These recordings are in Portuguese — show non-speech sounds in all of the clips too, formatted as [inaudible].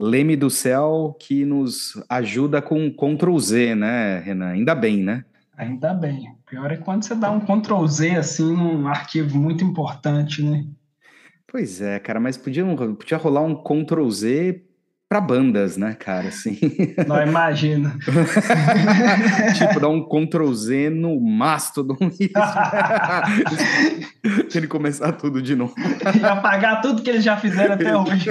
Leme do céu que nos ajuda com Ctrl Z, né, Renan? Ainda bem, né? Ainda bem. O pior é quando você dá um Ctrl Z assim num arquivo muito importante, né? Pois é, cara, mas podia, podia rolar um Ctrl Z para bandas, né, cara? Assim. [laughs] Não imagina. [laughs] tipo, dar um Ctrl Z no Mastodon. [laughs] Ele começar tudo de novo. E apagar tudo que eles já fizeram até hoje.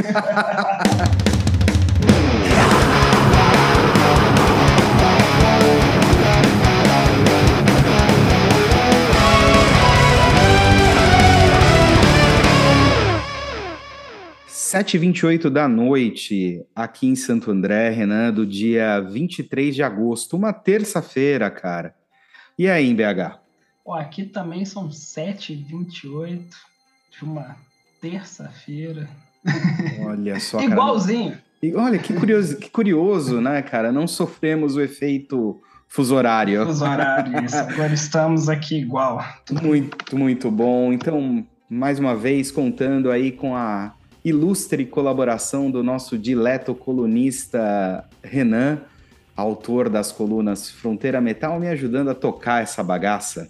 7h28 da noite, aqui em Santo André, Renan, do dia 23 de agosto, uma terça-feira, cara. E aí, em BH? Aqui também são 7h28 de uma terça-feira. [laughs] Olha só, Igualzinho. E olha, que curioso, que curioso, né, cara? Não sofremos o efeito fuso horário. Fuso horário, isso. [laughs] Agora estamos aqui igual. Muito, muito bom. Então, mais uma vez, contando aí com a ilustre colaboração do nosso dileto colunista Renan, autor das colunas Fronteira Metal, me ajudando a tocar essa bagaça.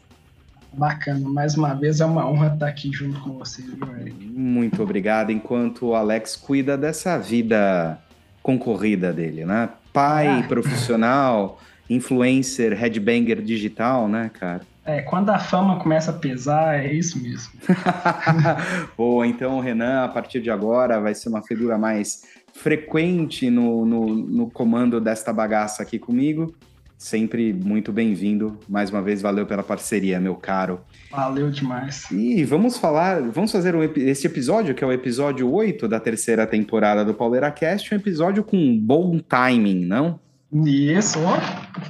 Bacana, mais uma vez é uma honra estar aqui junto com você, viu, Eric? Muito obrigado, enquanto o Alex cuida dessa vida concorrida dele, né? Pai ah. profissional, influencer, headbanger digital, né, cara? É, quando a fama começa a pesar, é isso mesmo. [laughs] Boa, então o Renan, a partir de agora, vai ser uma figura mais frequente no, no, no comando desta bagaça aqui comigo. Sempre muito bem-vindo. Mais uma vez, valeu pela parceria, meu caro. Valeu demais. E vamos falar, vamos fazer um, esse episódio, que é o episódio 8 da terceira temporada do PauleraCast, um episódio com bom timing, não? Isso, ó,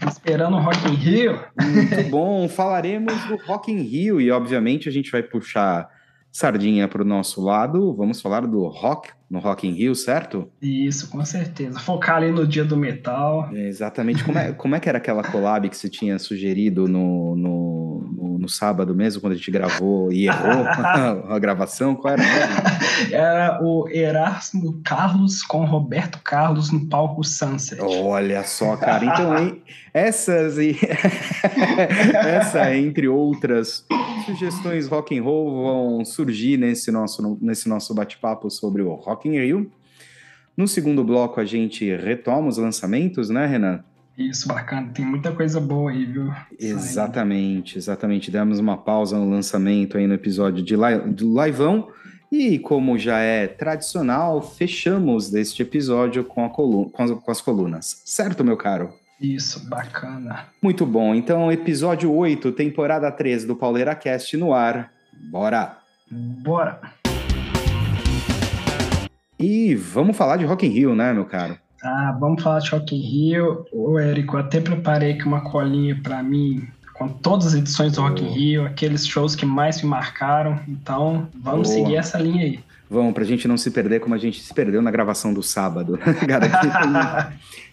esperando o Rock in Rio. Muito [laughs] bom, falaremos do Rock in Rio e obviamente a gente vai puxar sardinha para o nosso lado, vamos falar do rock no Rock in Rio, certo? Isso, com certeza. Focar ali no dia do metal. É, exatamente. Como é, como é que era aquela collab que você tinha sugerido no, no, no, sábado mesmo, quando a gente gravou e errou [laughs] a gravação? Qual era? [laughs] Era o Erasmo Carlos com Roberto Carlos no palco Sunset. Olha só, cara. Então, hein, essas e [laughs] essa, entre outras sugestões rock and roll vão surgir nesse nosso, nesse nosso bate-papo sobre o Rock in Rio. No segundo bloco, a gente retoma os lançamentos, né, Renan? Isso, bacana. Tem muita coisa boa aí, viu? Exatamente, exatamente. Demos uma pausa no lançamento aí no episódio de, li de Liveão. E como já é tradicional, fechamos deste episódio com, com, as, com as colunas. Certo, meu caro? Isso, bacana. Muito bom. Então, episódio 8, temporada 3 do Pauleira Cast no ar. Bora! Bora! E vamos falar de Rock in Rio, né, meu caro? Ah, vamos falar de Rock in Rio. Ô, Érico, eu até preparei aqui uma colinha para mim com todas as edições do Rock in Rio, aqueles shows que mais me marcaram. Então, vamos Boa. seguir essa linha aí. Vamos, pra gente não se perder como a gente se perdeu na gravação do sábado. [laughs]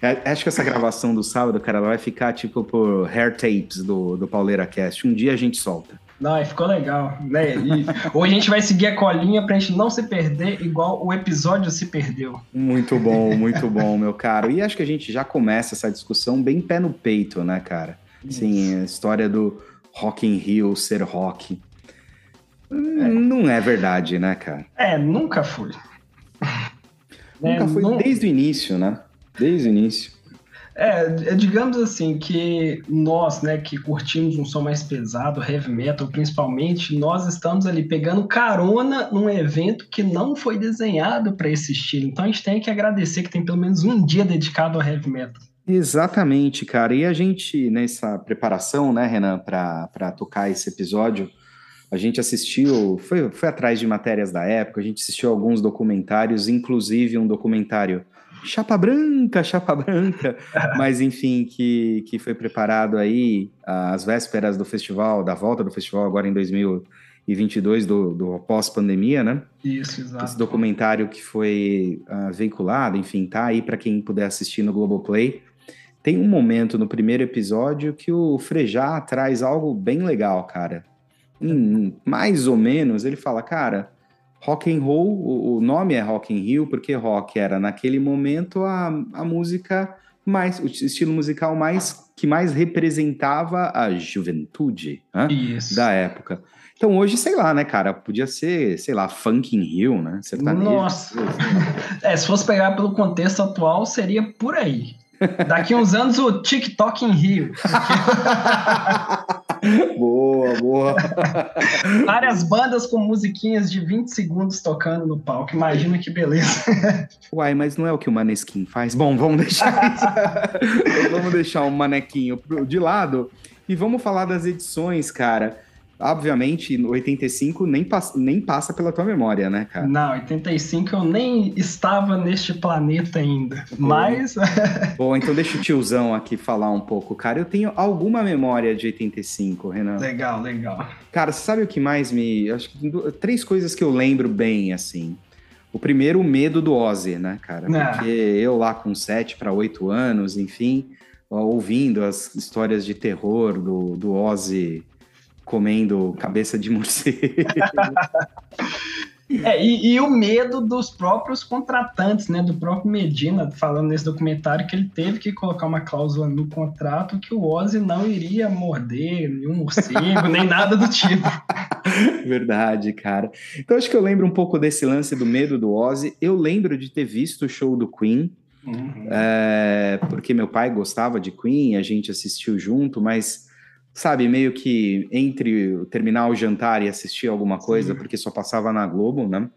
É, acho que essa gravação do sábado, cara, ela vai ficar tipo por hair tapes do, do Pauleira Cast. Um dia a gente solta. Não, ficou legal. Né? E hoje a gente vai seguir a colinha pra gente não se perder igual o episódio se perdeu. Muito bom, muito bom, meu caro. E acho que a gente já começa essa discussão bem pé no peito, né, cara? Sim, a história do Rock in Rio ser rock. É. Não é verdade, né, cara? É, nunca foi. Nunca é, foi não... desde o início, né? Desde o início. É, é, digamos assim, que nós, né, que curtimos um som mais pesado, heavy metal principalmente, nós estamos ali pegando carona num evento que não foi desenhado para esse estilo. Então a gente tem que agradecer que tem pelo menos um dia dedicado ao heavy metal. Exatamente, cara. E a gente, nessa preparação, né, Renan, para tocar esse episódio, a gente assistiu, foi, foi atrás de matérias da época, a gente assistiu alguns documentários, inclusive um documentário chapa branca, chapa branca, [laughs] mas enfim, que, que foi preparado aí às vésperas do festival, da volta do festival agora em 2022, do, do pós-pandemia, né? Isso, exato. Esse documentário que foi uh, veiculado, enfim, tá aí para quem puder assistir no Globoplay. Tem um momento no primeiro episódio que o Frejá traz algo bem legal, cara. Em, mais ou menos, ele fala, cara, rock and roll, o nome é Rock in Rio porque rock era naquele momento a, a música mais, o estilo musical mais que mais representava a juventude né, da época. Então hoje, sei lá, né, cara, podia ser, sei lá, funk in Rio, né? Sertanejo. Nossa! é, se fosse pegar pelo contexto atual, seria por aí. Daqui uns anos o TikTok em Rio. [laughs] boa, boa. [laughs] Várias bandas com musiquinhas de 20 segundos tocando no palco. Imagina que beleza. [laughs] Uai, mas não é o que o Maneskin faz? Bom, vamos deixar isso. [laughs] vamos deixar o manequinho de lado e vamos falar das edições, cara. Obviamente, 85 nem, passa, nem passa pela tua memória, né, cara? Não, 85 eu nem estava neste planeta ainda. Bom. Mas. [laughs] Bom, então deixa o tiozão aqui falar um pouco, cara. Eu tenho alguma memória de 85, Renan. Legal, legal. Cara, sabe o que mais me. Acho que três coisas que eu lembro bem, assim. O primeiro, o medo do Ozzy, né, cara? Ah. Porque eu lá com 7 para 8 anos, enfim, ouvindo as histórias de terror do, do Ozzy comendo cabeça de morcego. [laughs] É, e, e, o medo dos próprios contratantes, né? Do próprio Medina, falando nesse documentário, que ele teve que colocar uma cláusula no contrato que o Ozzy não iria morder nenhum morcego, nem nada do tipo. [laughs] Verdade, cara. Então acho que eu lembro um pouco desse lance do medo do Ozzy. Eu lembro de ter visto o show do Queen. Uhum. É, porque meu pai gostava de Queen, a gente assistiu junto, mas sabe, meio que entre terminar o jantar e assistir alguma coisa, Sim. porque só passava na Globo, né?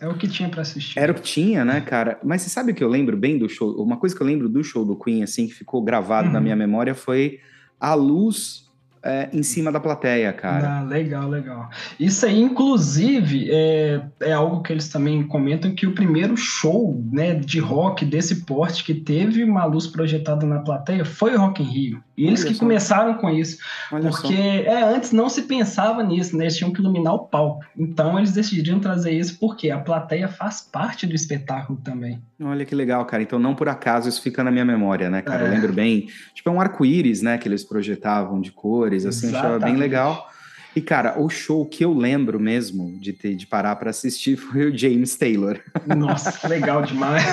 É o que tinha para assistir. Era o que tinha, né, cara? Mas você sabe o que eu lembro bem do show? Uma coisa que eu lembro do show do Queen, assim, que ficou gravado uhum. na minha memória foi a luz é, em cima da plateia, cara. Ah, legal, legal. Isso aí, inclusive, é, é algo que eles também comentam que o primeiro show né, de rock desse porte que teve uma luz projetada na plateia foi o Rock in Rio. E eles Olha que só. começaram com isso. Olha porque é, antes não se pensava nisso, né? Eles tinham que iluminar o palco. Então eles decidiram trazer isso porque a plateia faz parte do espetáculo também. Olha que legal, cara. Então não por acaso isso fica na minha memória, né, cara? É. Eu lembro bem. Tipo, é um arco-íris, né? Que eles projetavam de cores, assim, Exatamente. achava bem legal. E, cara, o show que eu lembro mesmo de ter de parar para assistir [laughs] foi o James Taylor. Nossa, que legal demais.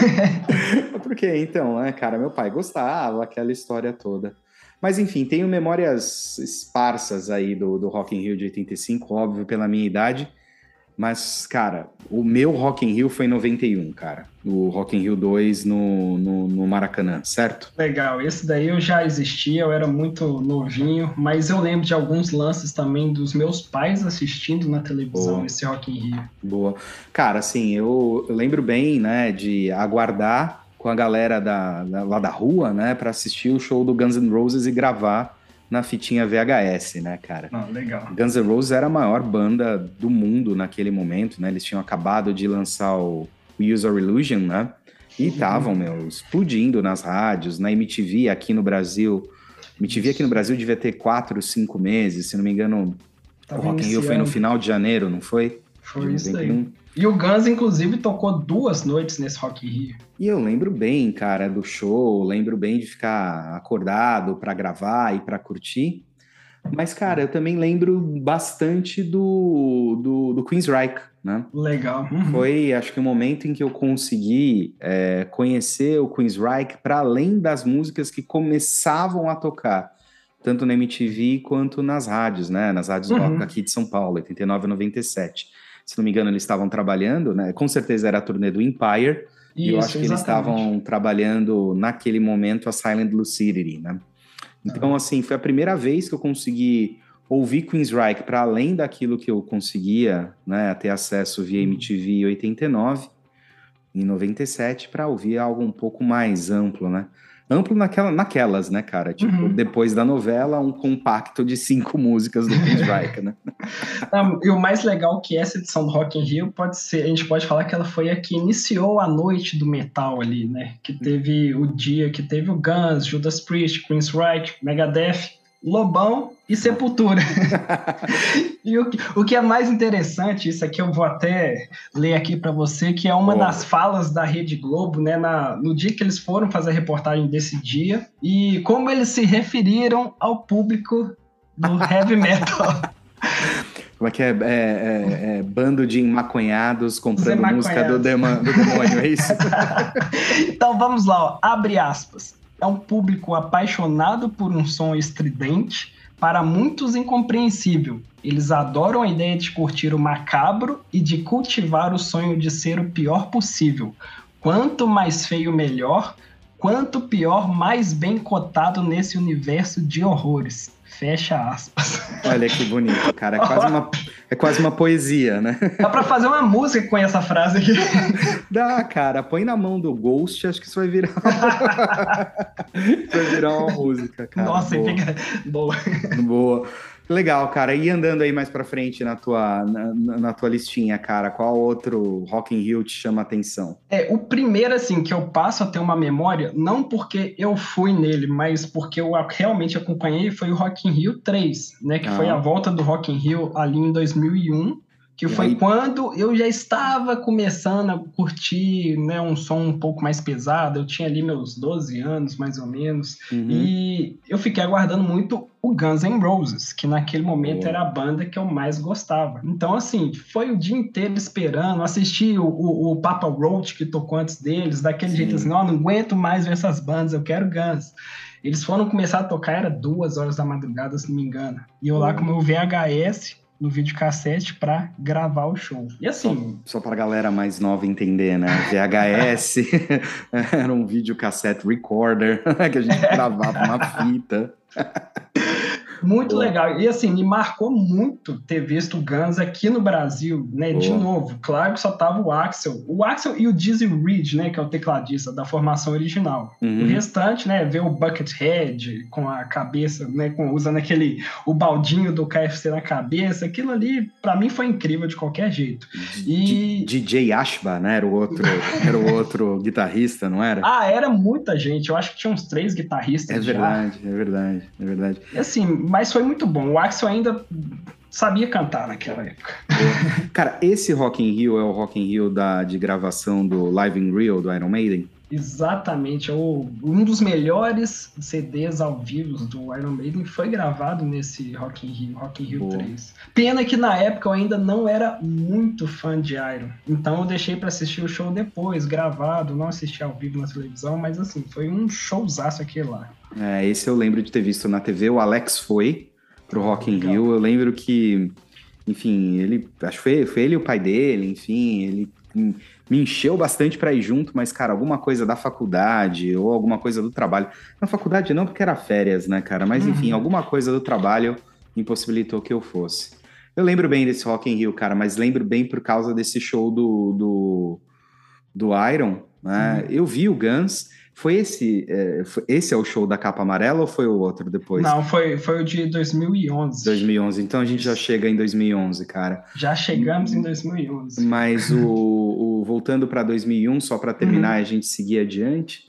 [laughs] Porque, então, né, cara, meu pai gostava, aquela história toda. Mas enfim, tenho memórias esparsas aí do, do Rock in Rio de 85, óbvio, pela minha idade. Mas, cara, o meu Rock in Rio foi em 91, cara. O Rock in Rio 2 no, no, no, Maracanã, certo? Legal, esse daí eu já existia, eu era muito novinho, mas eu lembro de alguns lances também dos meus pais assistindo na televisão Boa. esse Rock in Rio. Boa. Cara, assim, eu, eu lembro bem, né, de aguardar com a galera da, da, lá da rua, né, para assistir o show do Guns N' Roses e gravar na fitinha VHS, né, cara? Ah, legal. Guns N' Roses era a maior banda do mundo naquele momento, né? Eles tinham acabado de lançar o Use Our Illusion, né? E estavam, uhum. meu, explodindo nas rádios, na MTV aqui no Brasil. MTV aqui no Brasil devia ter quatro, cinco meses, se não me engano. O Rock in Rio foi no final de janeiro, não foi? Foi isso aí. E o Guns, inclusive, tocou duas noites nesse Rock in Rio. E eu lembro bem, cara, do show, lembro bem de ficar acordado para gravar e para curtir. Mas, cara, eu também lembro bastante do, do, do Queensryche, né? Legal. Uhum. Foi, acho que o momento em que eu consegui é, conhecer o Queensryche para além das músicas que começavam a tocar, tanto na MTV quanto nas rádios, né? Nas rádios uhum. rock aqui de São Paulo, 89 e 97 se não me engano, eles estavam trabalhando, né? Com certeza era a turnê do Empire. Isso, e eu acho que exatamente. eles estavam trabalhando naquele momento a Silent Lucidity, né? Então, ah. assim, foi a primeira vez que eu consegui ouvir Queensryche para além daquilo que eu conseguia, né, ter acesso via MTV em 89, em 97, para ouvir algo um pouco mais amplo, né? Amplo naquela, naquelas, né, cara? Tipo, uhum. depois da novela, um compacto de cinco músicas do Riker, né? [laughs] e o mais legal que essa edição do Rock in Rio pode ser, a gente pode falar que ela foi a que iniciou a noite do metal ali, né? Que teve o dia que teve o Guns, Judas Priest, Queen's Reich, Megadeth, Lobão e Sepultura. [laughs] e o, o que é mais interessante, isso aqui eu vou até ler aqui para você, que é uma oh. das falas da Rede Globo, né, na, no dia que eles foram fazer a reportagem desse dia, e como eles se referiram ao público do [laughs] heavy metal. Como é que é? é, é, é bando de maconhados comprando música do, dema, do demônio, é isso? [laughs] então vamos lá, ó. abre aspas. É um público apaixonado por um som estridente, para muitos incompreensível. Eles adoram a ideia de curtir o macabro e de cultivar o sonho de ser o pior possível. Quanto mais feio, melhor. Quanto pior, mais bem cotado nesse universo de horrores. Fecha aspas. Olha que bonito, cara. É quase [laughs] uma, é quase uma poesia, né? [laughs] Dá pra fazer uma música com essa frase aqui. [laughs] Dá, cara. Põe na mão do Ghost, acho que isso vai virar. [laughs] vai virar uma música, cara. Nossa, Boa. fica. Boa. Boa. Legal, cara. E andando aí mais para frente na tua, na, na, tua listinha, cara, qual outro Rock in Rio te chama a atenção? É, o primeiro, assim, que eu passo a ter uma memória, não porque eu fui nele, mas porque eu realmente acompanhei, foi o Rock in Rio 3, né? Que ah. foi a volta do Rock in Rio ali em 2001 que foi aí... quando eu já estava começando a curtir né, um som um pouco mais pesado. Eu tinha ali meus 12 anos, mais ou menos. Uhum. E eu fiquei aguardando muito o Guns N' Roses, que naquele momento era a banda que eu mais gostava. Então, assim, foi o dia inteiro esperando, assisti o, o, o Papa Roach, que tocou antes deles, daquele Sim. jeito assim, não, não aguento mais ver essas bandas, eu quero Guns. Eles foram começar a tocar, era duas horas da madrugada, se não me engano. E eu lá com o meu VHS, no videocassete para gravar o show. E assim. Só, só para galera mais nova entender, né? [laughs] VHS [laughs] era um videocassete recorder [laughs] que a gente gravava uma fita. Muito legal. E assim, me marcou muito ter visto o Guns aqui no Brasil, né? De novo, claro que só tava o Axel. O Axel e o Dizzy Reed, né? Que é o tecladista da formação original. Uhum. O restante, né? Ver o Buckethead com a cabeça, né? Com, usando aquele... O baldinho do KFC na cabeça. Aquilo ali, para mim, foi incrível de qualquer jeito. E... DJ Ashba, né? Era o outro, [laughs] era o outro guitarrista, não era? Ah, era muita gente. Eu acho que tinha uns três guitarristas É verdade, já. é verdade, é verdade. E assim, mas foi muito bom. O Axel ainda sabia cantar naquela época. Cara, esse Rock in Rio é o Rock in Rio da, de gravação do Live in Rio do Iron Maiden? Exatamente, é o, um dos melhores CDs ao vivo do Iron Maiden foi gravado nesse Rock in Rio, Rock in Rio Boa. 3. Pena que na época eu ainda não era muito fã de Iron, então eu deixei para assistir o show depois, gravado, não assisti ao vivo na televisão, mas assim, foi um showzaço aquele lá. É, esse eu lembro de ter visto na TV, o Alex foi pro Rock in Rio, eu lembro que, enfim, ele, acho que foi, foi ele e o pai dele, enfim, ele me encheu bastante para ir junto, mas, cara, alguma coisa da faculdade ou alguma coisa do trabalho. Na faculdade não, porque era férias, né, cara? Mas, enfim, uhum. alguma coisa do trabalho impossibilitou que eu fosse. Eu lembro bem desse Rock in Rio, cara, mas lembro bem por causa desse show do, do, do Iron, né? Uhum. Eu vi o Guns, foi esse, é, foi, esse é o show da capa amarela ou foi o outro depois? Não, foi, foi o de 2011. 2011, então a gente já chega em 2011, cara. Já chegamos em 2011. Mas o, o voltando para 2001, só para terminar uhum. a gente seguir adiante,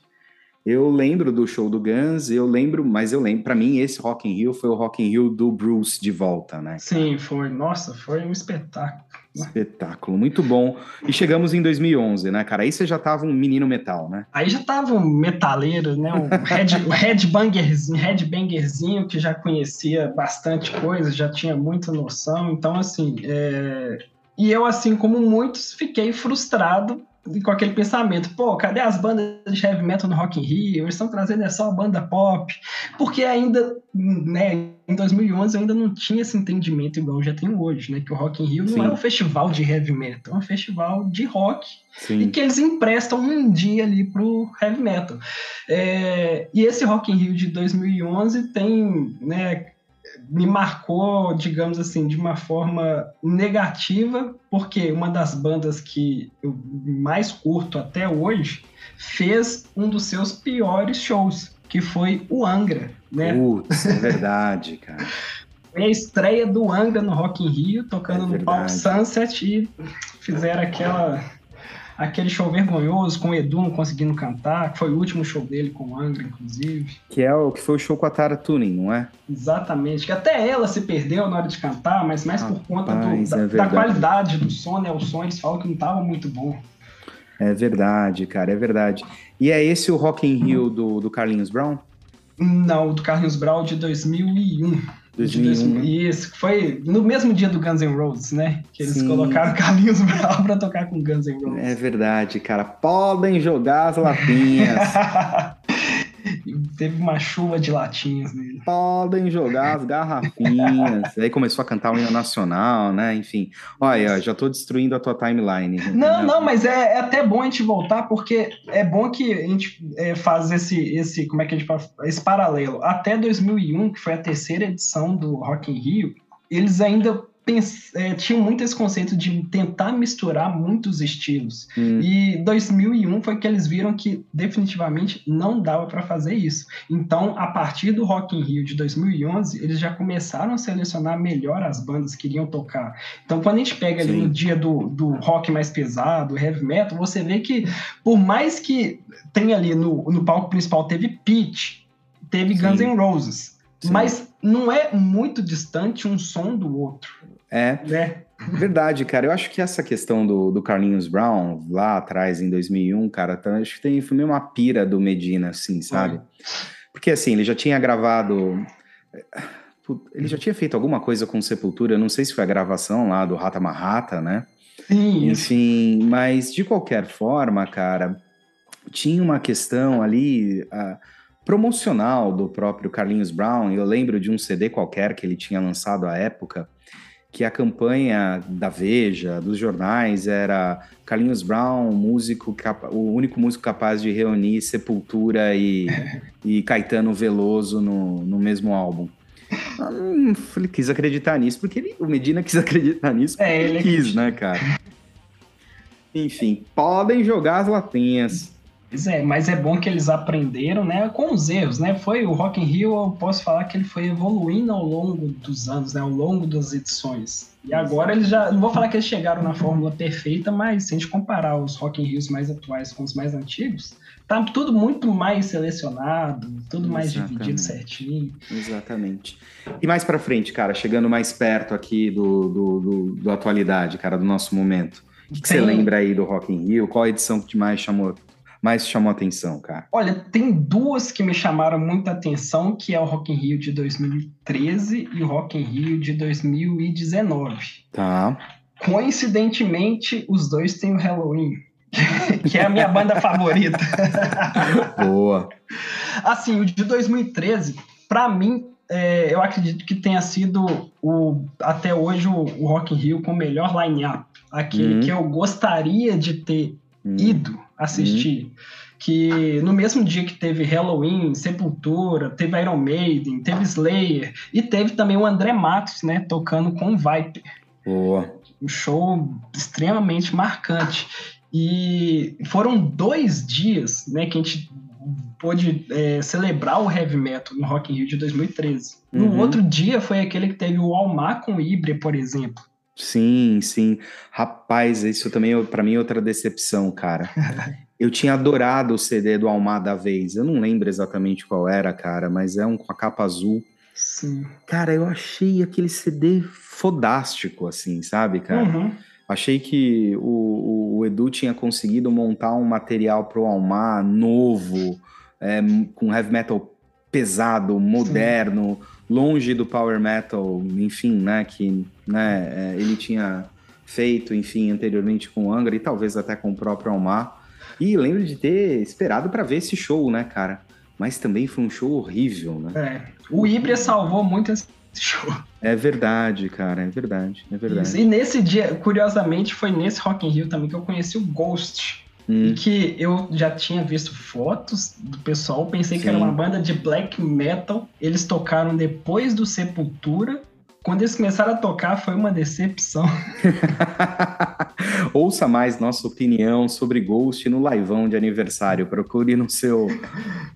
eu lembro do show do Guns, eu lembro, mas eu lembro, para mim esse Rock in Rio foi o Rock in Rio do Bruce de volta, né? Cara? Sim, foi. Nossa, foi um espetáculo. Espetáculo, muito bom. E chegamos em 2011, né, cara? Aí você já tava um menino metal, né? Aí já tava um metaleiro, né? Um [laughs] head, o headbangerzinho, headbangerzinho que já conhecia bastante coisa, já tinha muita noção. Então, assim, é... e eu, assim como muitos, fiquei frustrado com aquele pensamento, pô, cadê as bandas de heavy metal no Rock in Rio? Eles estão trazendo é só banda pop. Porque ainda, né, em 2011 eu ainda não tinha esse entendimento igual eu já tenho hoje, né, que o Rock in Rio Sim. não é um festival de heavy metal, é um festival de rock. Sim. E que eles emprestam um dia ali pro heavy metal. É, e esse Rock in Rio de 2011 tem, né, me marcou, digamos assim, de uma forma negativa, porque uma das bandas que eu mais curto até hoje fez um dos seus piores shows, que foi o Angra, né? Putz, é verdade, cara. [laughs] Foi a estreia do Angra no Rock in Rio, tocando é no Palco Sunset e fizeram aquela aquele show vergonhoso com o Edu não conseguindo cantar, que foi o último show dele com o Angra, inclusive. Que é o que foi o show com a Tara Tuning, não é? Exatamente, que até ela se perdeu na hora de cantar, mas mais por conta do, da, é da, qualidade do som, né? O som eles falam que não estava muito bom. É verdade, cara, é verdade. E é esse o Rock in Rio do, do Carlinhos Brown? Não, do Carlinhos Brown de 2001. 2001. Isso, foi no mesmo dia do Guns N' Roses, né? Que eles Sim. colocaram [laughs] Carlinhos Brown pra tocar com Guns N' Roses. É verdade, cara. Podem jogar as lapinhas. [laughs] teve uma chuva de latinhas nele. Podem jogar as garrafinhas. Aí começou a cantar o hino nacional, né? Enfim. Olha, já tô destruindo a tua timeline. Não, não, mas é, é, até bom a gente voltar, porque é bom que a gente é, faz esse, esse, como é que a gente faz, esse paralelo. Até 2001, que foi a terceira edição do Rock in Rio, eles ainda é, tinham muito esse conceito de tentar misturar muitos estilos. Hum. E 2001 foi que eles viram que definitivamente não dava para fazer isso. Então, a partir do Rock in Rio de 2011, eles já começaram a selecionar melhor as bandas que iriam tocar. Então, quando a gente pega Sim. ali no dia do, do rock mais pesado, heavy metal, você vê que por mais que tenha ali no, no palco principal teve Pitch, teve Sim. Guns N' Roses, Sim. mas não é muito distante um som do outro. É. Né? Verdade, cara. Eu acho que essa questão do, do Carlinhos Brown, lá atrás, em 2001, cara, tá, acho que tem, foi meio uma pira do Medina, assim, sabe? Porque, assim, ele já tinha gravado... Ele já tinha feito alguma coisa com Sepultura, eu não sei se foi a gravação lá do Rata Marrata, né? Sim. Enfim, mas de qualquer forma, cara, tinha uma questão ali... Uh, promocional do próprio Carlinhos Brown. Eu lembro de um CD qualquer que ele tinha lançado à época, que a campanha da Veja, dos jornais, era Carlinhos Brown, músico o único músico capaz de reunir Sepultura e, [laughs] e Caetano Veloso no, no mesmo álbum. Ele quis acreditar nisso, porque ele, o Medina quis acreditar nisso porque é, ele quis, né, cara? Enfim, podem jogar as latinhas. Pois é, mas é bom que eles aprenderam, né, com os erros, né? Foi o Rock in Rio, eu posso falar que ele foi evoluindo ao longo dos anos, né, ao longo das edições. E agora eles já, não vou falar que eles chegaram na fórmula perfeita, mas se a gente comparar os Rock in Rios mais atuais com os mais antigos, tá tudo muito mais selecionado, tudo mais Exatamente. dividido certinho. Exatamente. E mais para frente, cara, chegando mais perto aqui do, do, do, do atualidade, cara, do nosso momento. O que, que você lembra aí do Rock in Rio? Qual a edição que te mais chamou mais chamou atenção, cara? Olha, tem duas que me chamaram muita atenção, que é o Rock in Rio de 2013 e o Rock in Rio de 2019. Tá. Coincidentemente, os dois têm o Halloween, [laughs] que é a minha banda favorita. [laughs] Boa. Assim, o de 2013, para mim, é, eu acredito que tenha sido o, até hoje o, o Rock in Rio com o melhor line-up. Aquele uhum. que eu gostaria de ter uhum. ido assistir. Uhum. Que no mesmo dia que teve Halloween, Sepultura, teve Iron Maiden, teve Slayer e teve também o André Matos, né, tocando com o Viper. Boa. Um show extremamente marcante. E foram dois dias, né, que a gente pôde é, celebrar o heavy metal no Rock in Rio de 2013. Uhum. No outro dia foi aquele que teve o Almar com Ibra, por exemplo. Sim, sim. Rapaz, isso também para mim é outra decepção, cara. [laughs] Eu tinha adorado o CD do Almar da vez. Eu não lembro exatamente qual era, cara, mas é um com a capa azul. Sim. Cara, eu achei aquele CD fodástico, assim, sabe, cara? Uhum. Achei que o, o, Edu tinha conseguido montar um material pro Almar novo, é, com heavy metal pesado, moderno. Sim longe do power metal, enfim, né, que né, é, ele tinha feito, enfim, anteriormente com o Angra e talvez até com o próprio Almar. E lembro de ter esperado para ver esse show, né, cara? Mas também foi um show horrível, né? É. O Ibria salvou muito esse show. É verdade, cara, é verdade, é verdade. Isso. E nesse dia, curiosamente, foi nesse Rock in Rio também que eu conheci o Ghost. Hum. E que eu já tinha visto fotos do pessoal, pensei Sim. que era uma banda de black metal. Eles tocaram depois do Sepultura. Quando eles começaram a tocar, foi uma decepção. [laughs] [laughs] Ouça mais nossa opinião sobre Ghost no liveão de aniversário. Procure no seu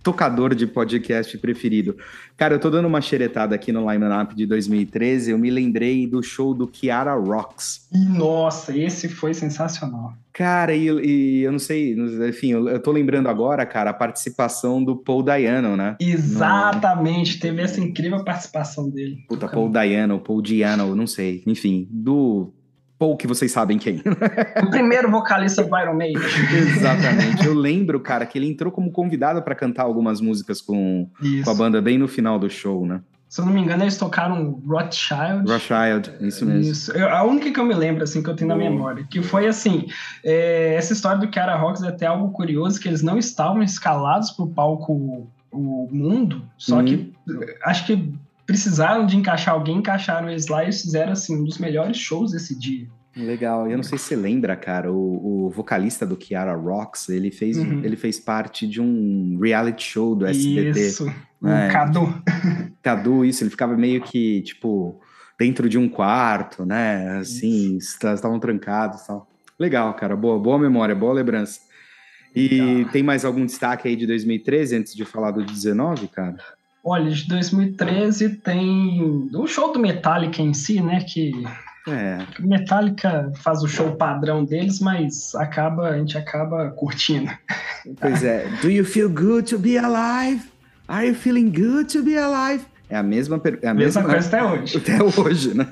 tocador de podcast preferido. Cara, eu tô dando uma xeretada aqui no line-up de 2013. Eu me lembrei do show do Kiara Rocks. Nossa, esse foi sensacional. Cara, e, e, eu não sei, enfim, eu, eu tô lembrando agora, cara, a participação do Paul Dayano, né? Exatamente, no... teve essa incrível participação dele. Puta, Paul Dayano, Paul Diano, não sei, enfim, do Paul que vocês sabem quem. [laughs] O primeiro vocalista do Iron Maiden. Exatamente, eu lembro, cara, que ele entrou como convidado para cantar algumas músicas com, com a banda bem no final do show, né? Se eu não me engano, eles tocaram Rothschild. Rothschild, isso mesmo. Isso. Eu, a única que eu me lembro, assim, que eu tenho na memória, que foi assim, é, essa história do Kiara Rocks é até algo curioso, que eles não estavam escalados para o palco o mundo, só uhum. que acho que precisaram de encaixar alguém, encaixaram eles lá e fizeram, assim, um dos melhores shows desse dia. Legal. Eu não sei se você lembra, cara, o, o vocalista do Kiara Rocks, ele fez, uhum. ele fez parte de um reality show do SBT. Isso, né? o Cadu. [laughs] Cadu, isso, ele ficava meio que, tipo, dentro de um quarto, né? Assim, estavam trancados e tal. Legal, cara, boa, boa memória, boa lembrança. E Legal. tem mais algum destaque aí de 2013, antes de falar do 19, cara? Olha, de 2013 tem o show do Metallica em si, né? Que é. Metallica faz o show padrão deles, mas acaba, a gente acaba curtindo. Pois é. Do you feel good to be alive? Are you feeling good to be alive? É a mesma é a mesma, mesma coisa até hoje. Até hoje, né?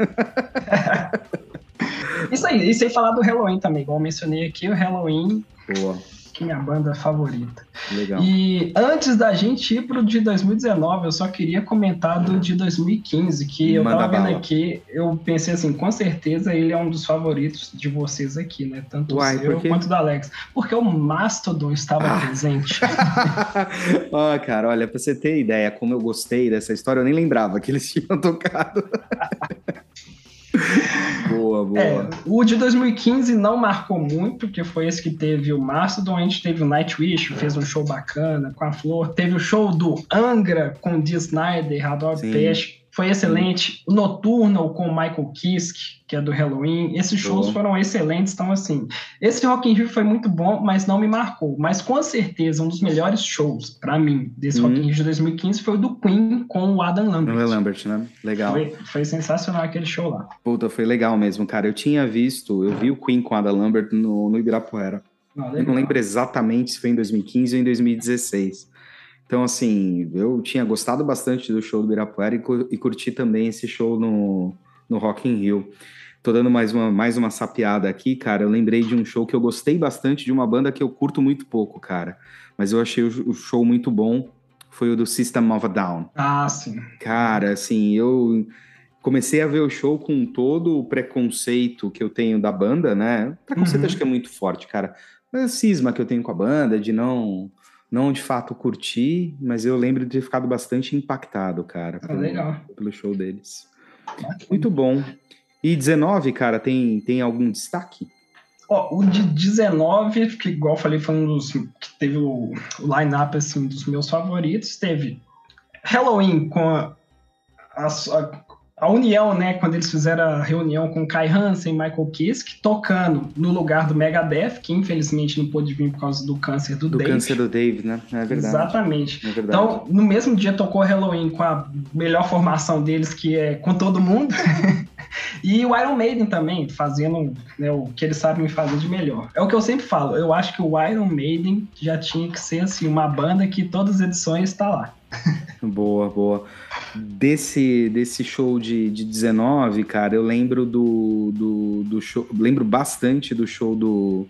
[laughs] isso aí, isso aí falar do Halloween também, igual eu mencionei aqui, o Halloween. Boa minha banda favorita. Legal. E antes da gente ir pro de 2019, eu só queria comentar do de 2015, que eu Manda tava vendo bala. aqui, eu pensei assim, com certeza ele é um dos favoritos de vocês aqui, né? Tanto Uai, o seu quanto o da Alex. Porque o Mastodon estava ah. presente. Ó, [laughs] oh, cara, olha, pra você ter ideia como eu gostei dessa história, eu nem lembrava que eles [laughs] tinham tocado. [laughs] boa, boa. É, o de 2015 não marcou muito, porque foi esse que teve o Mastodon, a gente teve o Nightwish, fez um show bacana com a Flor, teve o show do Angra com o Dee Snyder, Rador Peixe, foi excelente. O Noturno com o Michael Kiske, que é do Halloween. Esses shows bom. foram excelentes. Então, assim, esse Rock in Rio foi muito bom, mas não me marcou. Mas com certeza, um dos melhores shows, para mim, desse Rock in uhum. Rio de 2015 foi o do Queen com o Adam Lambert. O Lambert, né? Legal. Foi, foi, sensacional aquele show lá. Puta, foi legal mesmo, cara. Eu tinha visto, eu vi o Queen com o Adam Lambert no, no Ibirapuera. Ah, eu não lembro exatamente se foi em 2015 ou em 2016. Então, assim, eu tinha gostado bastante do show do Ibirapuera e, e curti também esse show no, no Rock in Rio. Tô dando mais uma, mais uma sapiada aqui, cara. Eu lembrei de um show que eu gostei bastante de uma banda que eu curto muito pouco, cara. Mas eu achei o, o show muito bom. Foi o do System of a Down. Ah, sim. Cara, assim, eu comecei a ver o show com todo o preconceito que eu tenho da banda, né? Preconceito uhum. acho que é muito forte, cara. Mas a cisma que eu tenho com a banda, de não não de fato curti, mas eu lembro de ter ficado bastante impactado, cara, ah, pelo, pelo show deles. Muito bom. E 19, cara, tem, tem algum destaque? Ó, o de 19, que igual eu falei, foi um dos que teve o, o line-up assim, dos meus favoritos. Teve Halloween com a, a, a a união, né, quando eles fizeram a reunião com Kai Hansen e Michael Kiske, tocando no lugar do Megadeth, que infelizmente não pôde vir por causa do câncer do, do Dave. Do câncer do Dave, né? É verdade. Exatamente. É verdade. Então, no mesmo dia tocou Halloween com a melhor formação deles, que é com todo mundo. [laughs] e o Iron Maiden também, fazendo né, o que eles sabem fazer de melhor. É o que eu sempre falo, eu acho que o Iron Maiden já tinha que ser assim, uma banda que todas as edições está lá. [laughs] boa, boa. Desse, desse show de, de 19, cara, eu lembro do, do, do show. Lembro bastante do show do.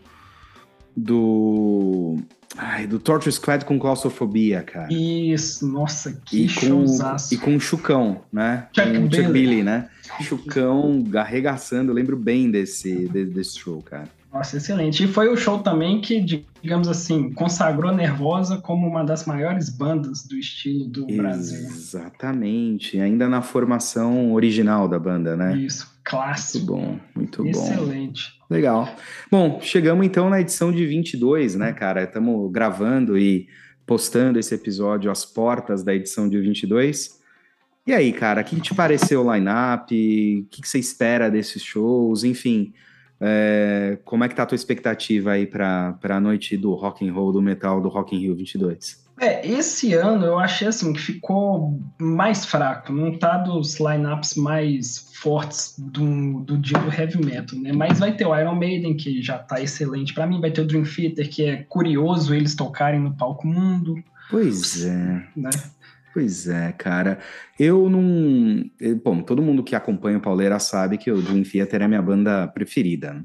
Do. Ai, do Torture Squad com claustrofobia, cara. Isso, nossa, que e showzaço. E com o Chucão, né? Chuck, com Billy, né? Chucão arregaçando, eu lembro bem desse, desse show, cara. Nossa, excelente. E foi o show também que, digamos assim, consagrou Nervosa como uma das maiores bandas do estilo do Brasil. Exatamente. Ainda na formação original da banda, né? Isso, clássico. Muito bom, muito excelente. bom. Excelente. Legal. Bom, chegamos então na edição de 22, né, cara? Estamos gravando e postando esse episódio às portas da edição de 22. E aí, cara, o que te pareceu o line-up? O que você espera desses shows? Enfim, é, como é que tá a tua expectativa aí para a noite do rock and roll, do metal, do Rock in Rio 22? É, esse ano eu achei assim que ficou mais fraco, não tá dos lineups mais fortes do, do dia do heavy metal, né? Mas vai ter o Iron Maiden, que já tá excelente para mim, vai ter o Dream Theater, que é curioso eles tocarem no palco mundo. Pois é. Né? Pois é, cara. Eu não. Bom, todo mundo que acompanha o Pauleira sabe que o Dream Theater é a minha banda preferida. Né?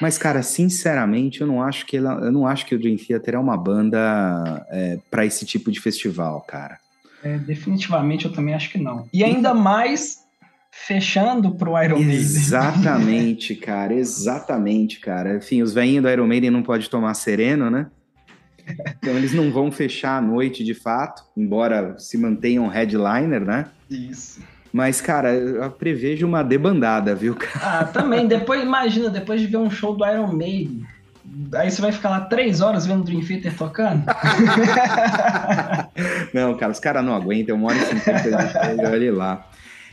Mas, cara, sinceramente, eu não acho que ela, eu não acho que o Dream Theater é uma banda é, para esse tipo de festival, cara. É, definitivamente eu também acho que não. E ainda mais fechando pro Iron Maiden. Exatamente, [laughs] cara, exatamente, cara. Enfim, os velhinhos do Iron Maiden não pode tomar sereno, né? [laughs] Então eles não vão fechar a noite de fato, embora se mantenham headliner, né? Isso. Mas, cara, eu prevejo uma debandada, viu, cara? Ah, também. Depois, imagina, depois de ver um show do Iron Maiden, aí você vai ficar lá três horas vendo o Dream Theater tocando? [laughs] não, cara, os caras não aguentam, uma hora e cinquenta, olha lá.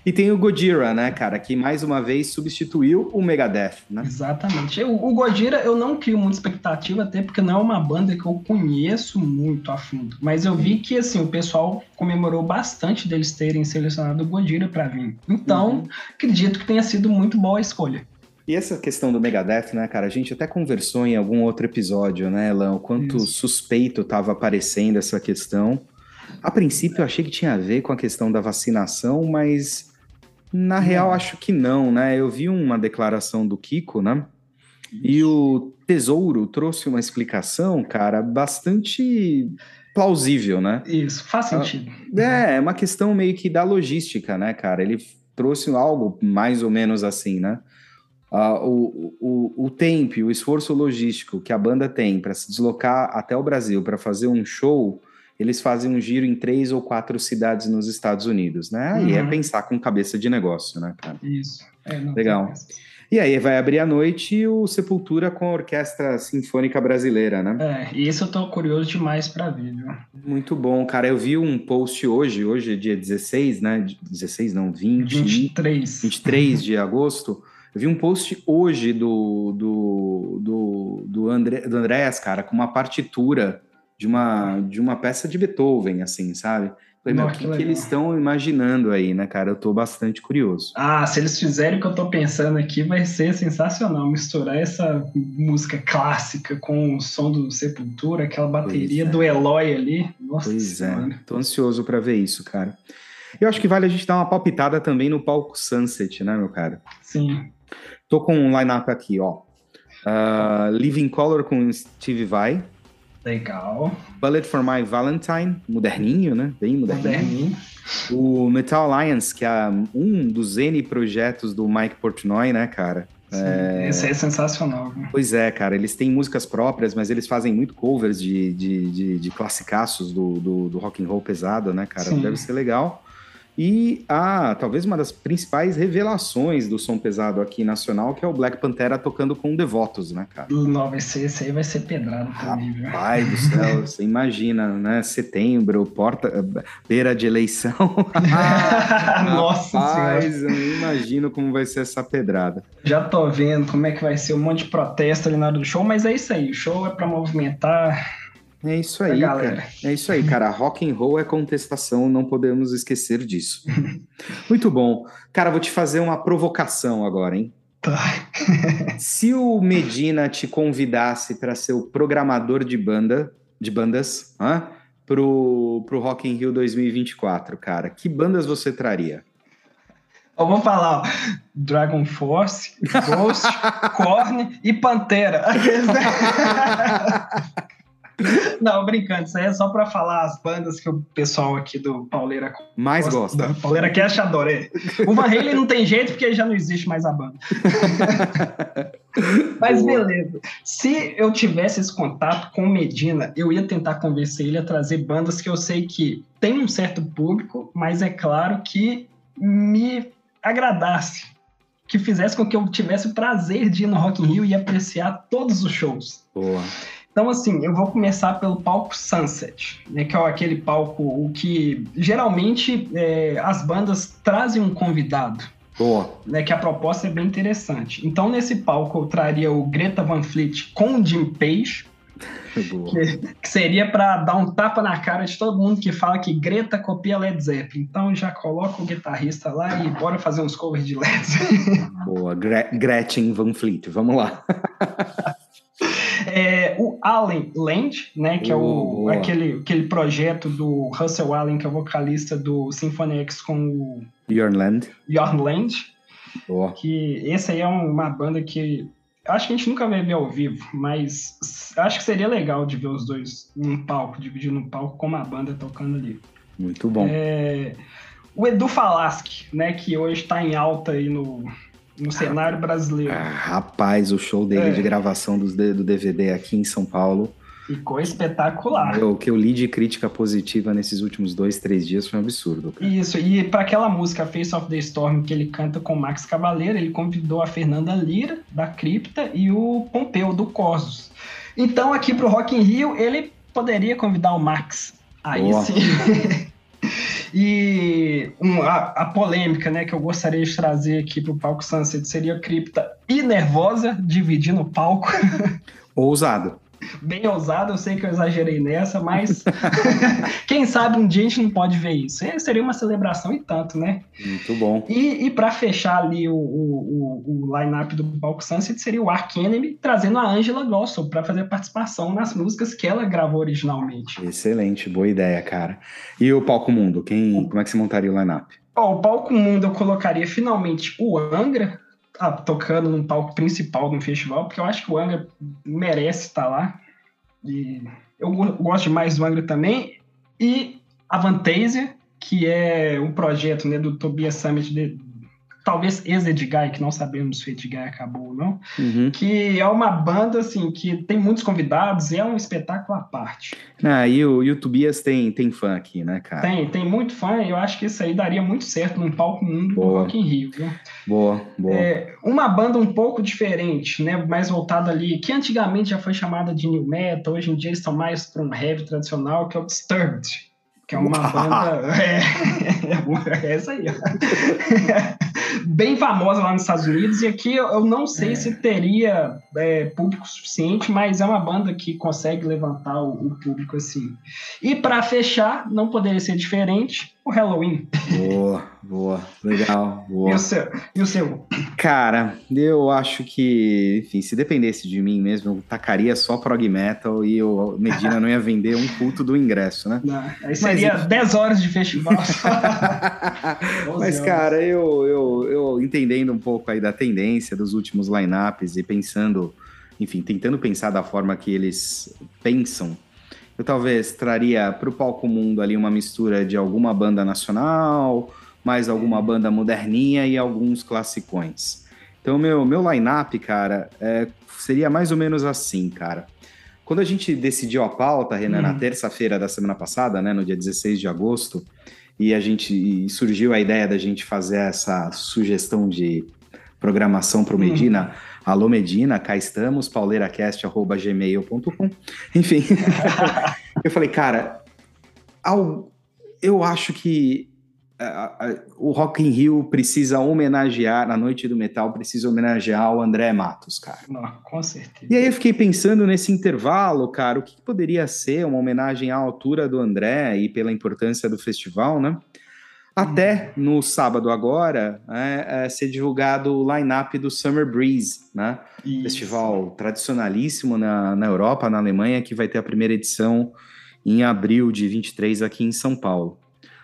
E tem o Gojira, né, cara, que mais uma vez substituiu o Megadeth, né? Exatamente. O, o Gojira eu não crio muita expectativa, até porque não é uma banda que eu conheço muito a fundo. Mas eu vi que, assim, o pessoal comemorou bastante deles terem selecionado o Gojira para vir. Então, uhum. acredito que tenha sido muito boa a escolha. E essa questão do Megadeth, né, cara, a gente até conversou em algum outro episódio, né, Elan, o quanto Isso. suspeito estava aparecendo essa questão. A princípio eu achei que tinha a ver com a questão da vacinação, mas na real, acho que não, né? Eu vi uma declaração do Kiko, né? E o Tesouro trouxe uma explicação, cara, bastante plausível, né? Isso, faz ah, sentido. É, é uma questão meio que da logística, né, cara? Ele trouxe algo mais ou menos assim, né? Uh, o, o, o tempo, o esforço logístico que a banda tem para se deslocar até o Brasil para fazer um show eles fazem um giro em três ou quatro cidades nos Estados Unidos, né? Aí é uhum. é pensar com cabeça de negócio, né, cara? Isso. É, Legal. E aí vai abrir a noite o Sepultura com a Orquestra Sinfônica Brasileira, né? É, e isso eu tô curioso demais para ver, viu? Muito bom, cara. Eu vi um post hoje, hoje é dia 16, né? 16 não, 20, 23. 23 de agosto. Eu vi um post hoje do, do, do, do, André, do Andrés, cara, com uma partitura de uma, de uma peça de Beethoven, assim, sabe? Falei, meu, o que, que, eles estão imaginando aí, né, cara? Eu tô bastante curioso. Ah, se eles fizerem o que eu tô pensando aqui, vai ser sensacional. Misturar essa música clássica com o som do Sepultura, aquela bateria é. do Eloy ali. Nossa pois senhora. é, tô ansioso para ver isso, cara. Eu acho que vale a gente dar uma palpitada também no palco Sunset, né, meu cara? Sim. Tô com um line-up aqui, ó. Uh, Living Color com Steve Vai. Legal. Bullet for My Valentine, moderninho, né? Bem moderninho. moderninho. O Metal Alliance, que é um dos N projetos do Mike Portnoy, né, cara? Sim, é... Esse é sensacional. Pois é, cara. Eles têm músicas próprias, mas eles fazem muito covers de, de, de, de classicaços do, do, do rock and roll pesado, né, cara? Sim. Deve ser legal. E a talvez uma das principais revelações do som pesado aqui nacional, que é o Black Pantera tocando com Devotos, né, cara? Não, vai ser, esse aí vai ser pedrado também, viu? Pai do céu, [laughs] você imagina, né? Setembro, porta, beira de eleição. [laughs] Nossa Rapaz, senhora. eu imagino como vai ser essa pedrada. Já tô vendo como é que vai ser um monte de protesto ali na hora do show, mas é isso aí, o show é para movimentar é isso aí, cara. É isso aí, cara. Rock and roll é contestação, não podemos esquecer disso. [laughs] Muito bom. Cara, vou te fazer uma provocação agora, hein? Tá. [laughs] Se o Medina te convidasse para ser o programador de banda, de bandas, hã? pro, pro Rock in Rio 2024, cara, que bandas você traria? Eu vou falar, ó, Dragon Force, Ghost, [laughs] Korn e Pantera. [laughs] Não, brincando, isso aí é só para falar as bandas que o pessoal aqui do Pauleira mais gosta. gosta. [laughs] Pauleira Cash adora. O Van Halen não tem jeito porque já não existe mais a banda. [laughs] Mas Boa. beleza. Se eu tivesse esse contato com o Medina, eu ia tentar convencer ele a trazer bandas que eu sei que tem um certo público, mas é claro que me agradasse, que fizesse com que eu tivesse o prazer de ir no Rock in Rio e apreciar todos os shows. Boa. Então, assim, eu vou começar pelo palco Sunset, né, que é aquele palco o que geralmente é, as bandas trazem um convidado. Boa. Né, que a proposta é bem interessante. Então, nesse palco, eu traria o Greta Van Fleet com o Jim Page, [laughs] que, que, seria para dar um tapa na cara de todo mundo que fala que Greta copia Led Zeppelin. Então já coloca o guitarrista lá e bora fazer uns covers de Led Zeppelin. Boa, Gre Gretchen Van Fleet, vamos lá. [laughs] É, o Allen Land, né, que é o, aquele, aquele projeto do Russell Allen, que é o vocalista do Symphony X com o Jorn Land. Jorn Land. Que esse aí é uma banda que acho que a gente nunca vai ver ao vivo, mas acho que seria legal de ver os dois num palco, dividindo um palco com uma banda tocando ali. Muito bom. É, o Edu Falaschi, né, que hoje está em alta aí no, no cenário brasileiro. Ah, rapaz, o show dele é. de gravação do, do DVD aqui em São Paulo. Ficou espetacular. O que eu li de crítica positiva nesses últimos dois, três dias foi um absurdo. Cara. Isso, e para aquela música Face of the Storm que ele canta com Max Cavaleiro, ele convidou a Fernanda Lira, da Cripta, e o Pompeu, do Cosos. Então, aqui pro Rock in Rio, ele poderia convidar o Max. Aí Boa. sim. [laughs] [laughs] E um, a, a, polêmica né, que eu gostaria de trazer aqui para o palco Sunset seria Cripta e Nervosa dividindo o palco. [laughs] Ousado bem ousado, eu sei que eu exagerei nessa, mas [laughs] quem sabe um dia a gente não pode ver isso. E seria uma celebração e tanto, né? Muito bom. E, e para fechar ali o, o, o, line-up do Palco Sunset seria o Ark Enemy trazendo a Angela Gossel para fazer participação nas músicas que ela gravou originalmente. Excelente, boa ideia, cara. E o Palco Mundo, quem, como é que você montaria o line-up? O Palco Mundo eu colocaria finalmente o Angra, ah, tocando no palco principal do festival, porque eu acho que o Angra merece estar lá. E eu gosto demais do Angra também. E a Vantasia, que é um projeto né, do Tobias Summit de, talvez ex-Edguy, que não sabemos se o Edguy acabou ou não, uhum. que é uma banda, assim, que tem muitos convidados e é um espetáculo à parte. Ah, e o, e o Tobias tem, tem fã aqui, né, cara? Tem, tem muito fã e eu acho que isso aí daria muito certo num palco mundo boa. do Rock in Rio, viu? Boa, boa. É, uma banda um pouco diferente, né, mais voltada ali, que antigamente já foi chamada de New Metal, hoje em dia eles estão mais para um heavy tradicional, que é o Disturbed que é uma banda. [laughs] É, é, é essa aí. [laughs] Bem famosa lá nos Estados Unidos, e aqui eu não sei é. se teria é, público suficiente, mas é uma banda que consegue levantar o, o público assim. E para fechar, não poderia ser diferente, o Halloween. Boa, boa, legal, boa. E o seu? E o seu? Cara, eu acho que, enfim, se dependesse de mim mesmo, eu tacaria só prog metal e o Medina não ia vender um culto do ingresso, né? Não, aí seria Mas, 10 horas de festival. [laughs] Mas, cara, eu, eu, eu entendendo um pouco aí da tendência dos últimos lineups e pensando, enfim, tentando pensar da forma que eles pensam eu talvez traria para o palco mundo ali uma mistura de alguma banda nacional, mais alguma banda moderninha e alguns classicões. Então, meu, meu line-up, cara, é, seria mais ou menos assim, cara. Quando a gente decidiu a pauta, Renan, na terça-feira da semana passada, né, no dia 16 de agosto, e a gente e surgiu a ideia da gente fazer essa sugestão de programação para o Medina. Hum Alô Medina, cá estamos, pauleiracast.gmail.com. Enfim, [laughs] eu falei, cara, ao, eu acho que o Rock in Rio precisa homenagear, na Noite do Metal, precisa homenagear o André Matos, cara. Não, com certeza. E aí eu fiquei pensando nesse intervalo, cara, o que poderia ser uma homenagem à altura do André e pela importância do festival, né? Até no sábado agora é, é, ser divulgado o line-up do Summer Breeze, né? Isso. Festival tradicionalíssimo na, na Europa, na Alemanha, que vai ter a primeira edição em abril de 23 aqui em São Paulo.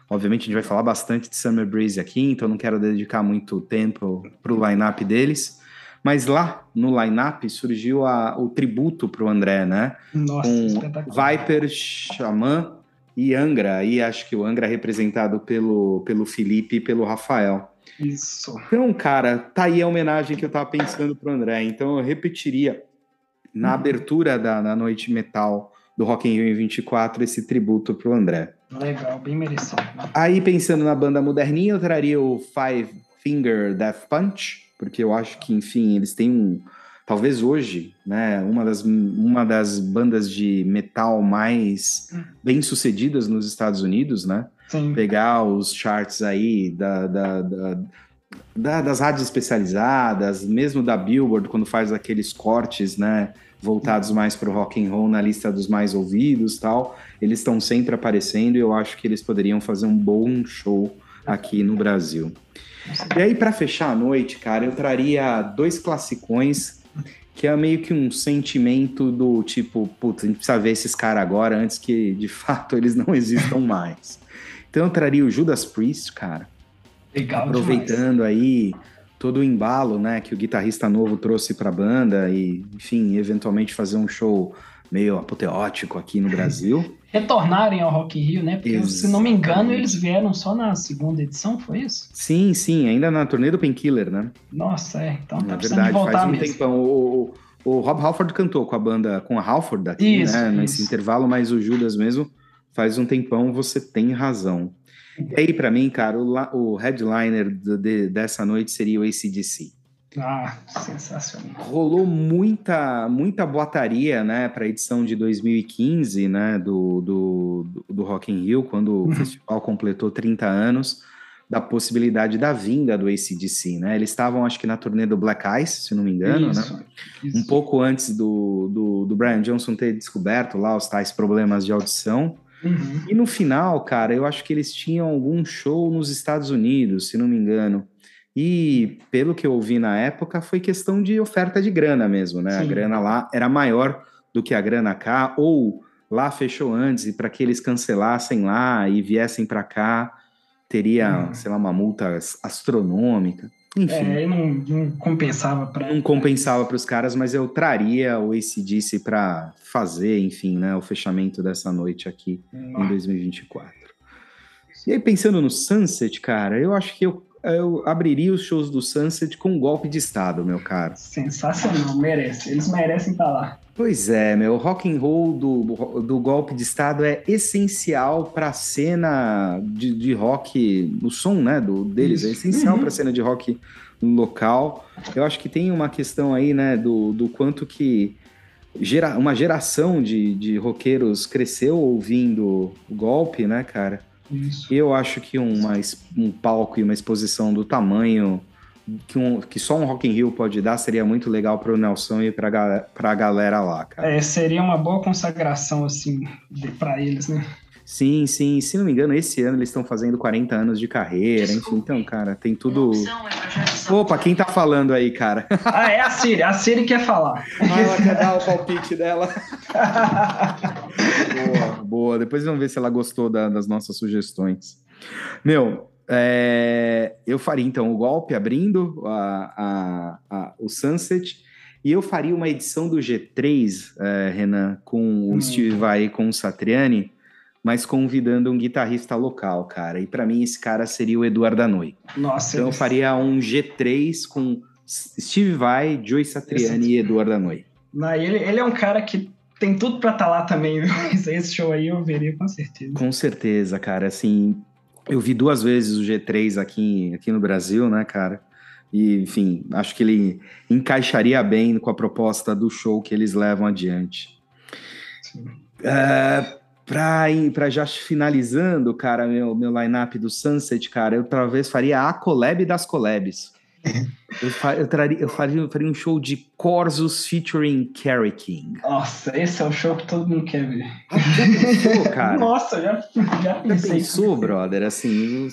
Obviamente a gente vai falar bastante de Summer Breeze aqui, então não quero dedicar muito tempo para o line-up deles. Mas lá no line-up surgiu a, o tributo para o André, né? Nossa, Com Viper, Xamã e Angra, aí acho que o Angra é representado pelo, pelo Felipe e pelo Rafael. Isso. Então, cara, tá aí a homenagem que eu tava pensando pro André. Então eu repetiria na uhum. abertura da, da noite metal do Rock in Rio em 24 esse tributo pro André. Legal, bem merecido. Aí pensando na banda moderninha, eu traria o Five Finger Death Punch, porque eu acho que, enfim, eles têm um talvez hoje, né, uma das, uma das bandas de metal mais bem sucedidas nos Estados Unidos, né? Sim. Pegar os charts aí da, da, da, da, das rádios especializadas, mesmo da Billboard, quando faz aqueles cortes, né, voltados mais para o rock and roll na lista dos mais ouvidos, tal, eles estão sempre aparecendo e eu acho que eles poderiam fazer um bom show aqui no Brasil. E aí, para fechar a noite, cara, eu traria dois classicões que é meio que um sentimento do tipo, putz, a gente precisa ver esses caras agora antes que de fato eles não existam mais. Então eu traria o Judas Priest, cara. Legal aproveitando demais. aí todo o embalo, né, que o guitarrista novo trouxe para a banda e, enfim, eventualmente fazer um show meio apoteótico aqui no [laughs] Brasil. Retornarem ao Rock in Rio, né? Porque, Exatamente. se não me engano, eles vieram só na segunda edição, foi isso? Sim, sim, ainda na turnê do Painkiller, né? Nossa, é. Então tá é verdade, voltar faz um mesmo. tempão. O, o, Rob Halford cantou com a banda, com a Halford daqui, isso, né? Isso. Nesse intervalo, mas o Judas mesmo faz um tempão, você tem razão. E aí, para mim, cara, o, o headliner de, dessa noite seria o ACDC. Ah, sensacional. Rolou muita, muita boataria, né, para a edição de 2015, né, do, do, do Rock in Rio, quando uhum. o festival completou 30 anos, da possibilidade da vinda do ACDC, né? Eles estavam, acho que, na turnê do Black Ice, se não me engano, isso, né? Isso. Um pouco antes do, do, do Brian Johnson ter descoberto lá os tais problemas de audição. Uhum. E no final, cara, eu acho que eles tinham algum show nos Estados Unidos, se não me engano. E pelo que eu ouvi na época, foi questão de oferta de grana mesmo, né? Sim. A grana lá era maior do que a grana cá, ou lá fechou antes e para que eles cancelassem lá e viessem para cá, teria, hum. sei lá, uma multa astronômica. Enfim. É, não, não compensava para. Não compensava para os caras, mas eu traria o ACDC para fazer, enfim, né, o fechamento dessa noite aqui hum. em 2024. E aí, pensando no Sunset, cara, eu acho que eu, eu abriria os shows do Sunset com um golpe de Estado, meu cara. Sensacional, merece. Eles merecem estar lá. Pois é, meu, o rock and roll do, do golpe de Estado é essencial para a cena de, de rock, o som né, do, deles é Isso. é essencial uhum. para a cena de rock local. Eu acho que tem uma questão aí, né, do, do quanto que gera, uma geração de, de roqueiros cresceu ouvindo o golpe, né, cara? Isso. Eu acho que uma, um palco e uma exposição do tamanho que, um, que só um Rock in Rio pode dar seria muito legal para o Nelson e para a galera lá, cara. É, seria uma boa consagração, assim, para eles, né? Sim, sim. Se não me engano, esse ano eles estão fazendo 40 anos de carreira, enfim. Então, cara, tem tudo. Opa, quem tá falando aí, cara? [laughs] Ah, é a Siri. A Siri quer falar. Ah, ela quer dar o palpite dela. [laughs] boa. Depois vamos ver se ela gostou da, das nossas sugestões. Meu, é, eu faria então o golpe abrindo a, a, a, o Sunset e eu faria uma edição do G3, é, Renan, com hum. o Steve Vai e com o Satriani, mas convidando um guitarrista local, cara. E para mim esse cara seria o Eduardo Danoi. Nossa. Então eu faria um G3 com Steve Vai, Joey Satriani esse... e Eduardo Danoi. Não, ele, ele é um cara que tem tudo para estar tá lá também, [laughs] viu? Esse show aí eu veria com certeza. Com certeza, cara. Assim, eu vi duas vezes o G3 aqui, aqui no Brasil, né, cara? E, enfim, acho que ele encaixaria bem com a proposta do show que eles levam adiante. É, para já finalizando, cara, meu, meu line-up do Sunset, cara, eu talvez faria a collab das collabs. Eu, fa eu, traria, eu, faria, eu faria um show de Corsos featuring Carrie King. Não esse é o show que todo mundo quer ver. Já pensou, [laughs] cara? Nossa, já, já pensei. Já pensou, brother? Assim,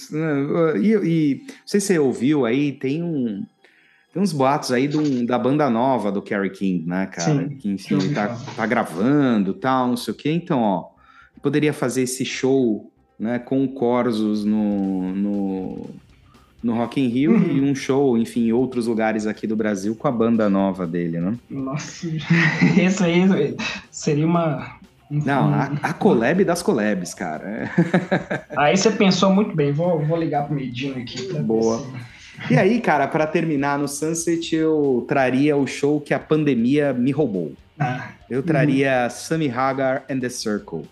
e, e não sei se você ouviu aí, tem um. Tem uns boatos aí do, da banda nova do Carrie King, né, cara? Sim, que, enfim, tá, tá gravando tal, não sei o quê. Então, ó, poderia fazer esse show né, com Corsos no, no, no Rock in Rio uhum. e um show, enfim, em outros lugares aqui do Brasil com a banda nova dele, né? Nossa, [laughs] isso aí seria uma. Não, a, a collab das collabs, cara. [laughs] aí você pensou muito bem, vou, vou ligar pro Medina aqui. Boa. E aí, cara, para terminar no Sunset, eu traria o show que a pandemia me roubou. Ah. Eu traria uhum. Sammy Hagar and the Circle.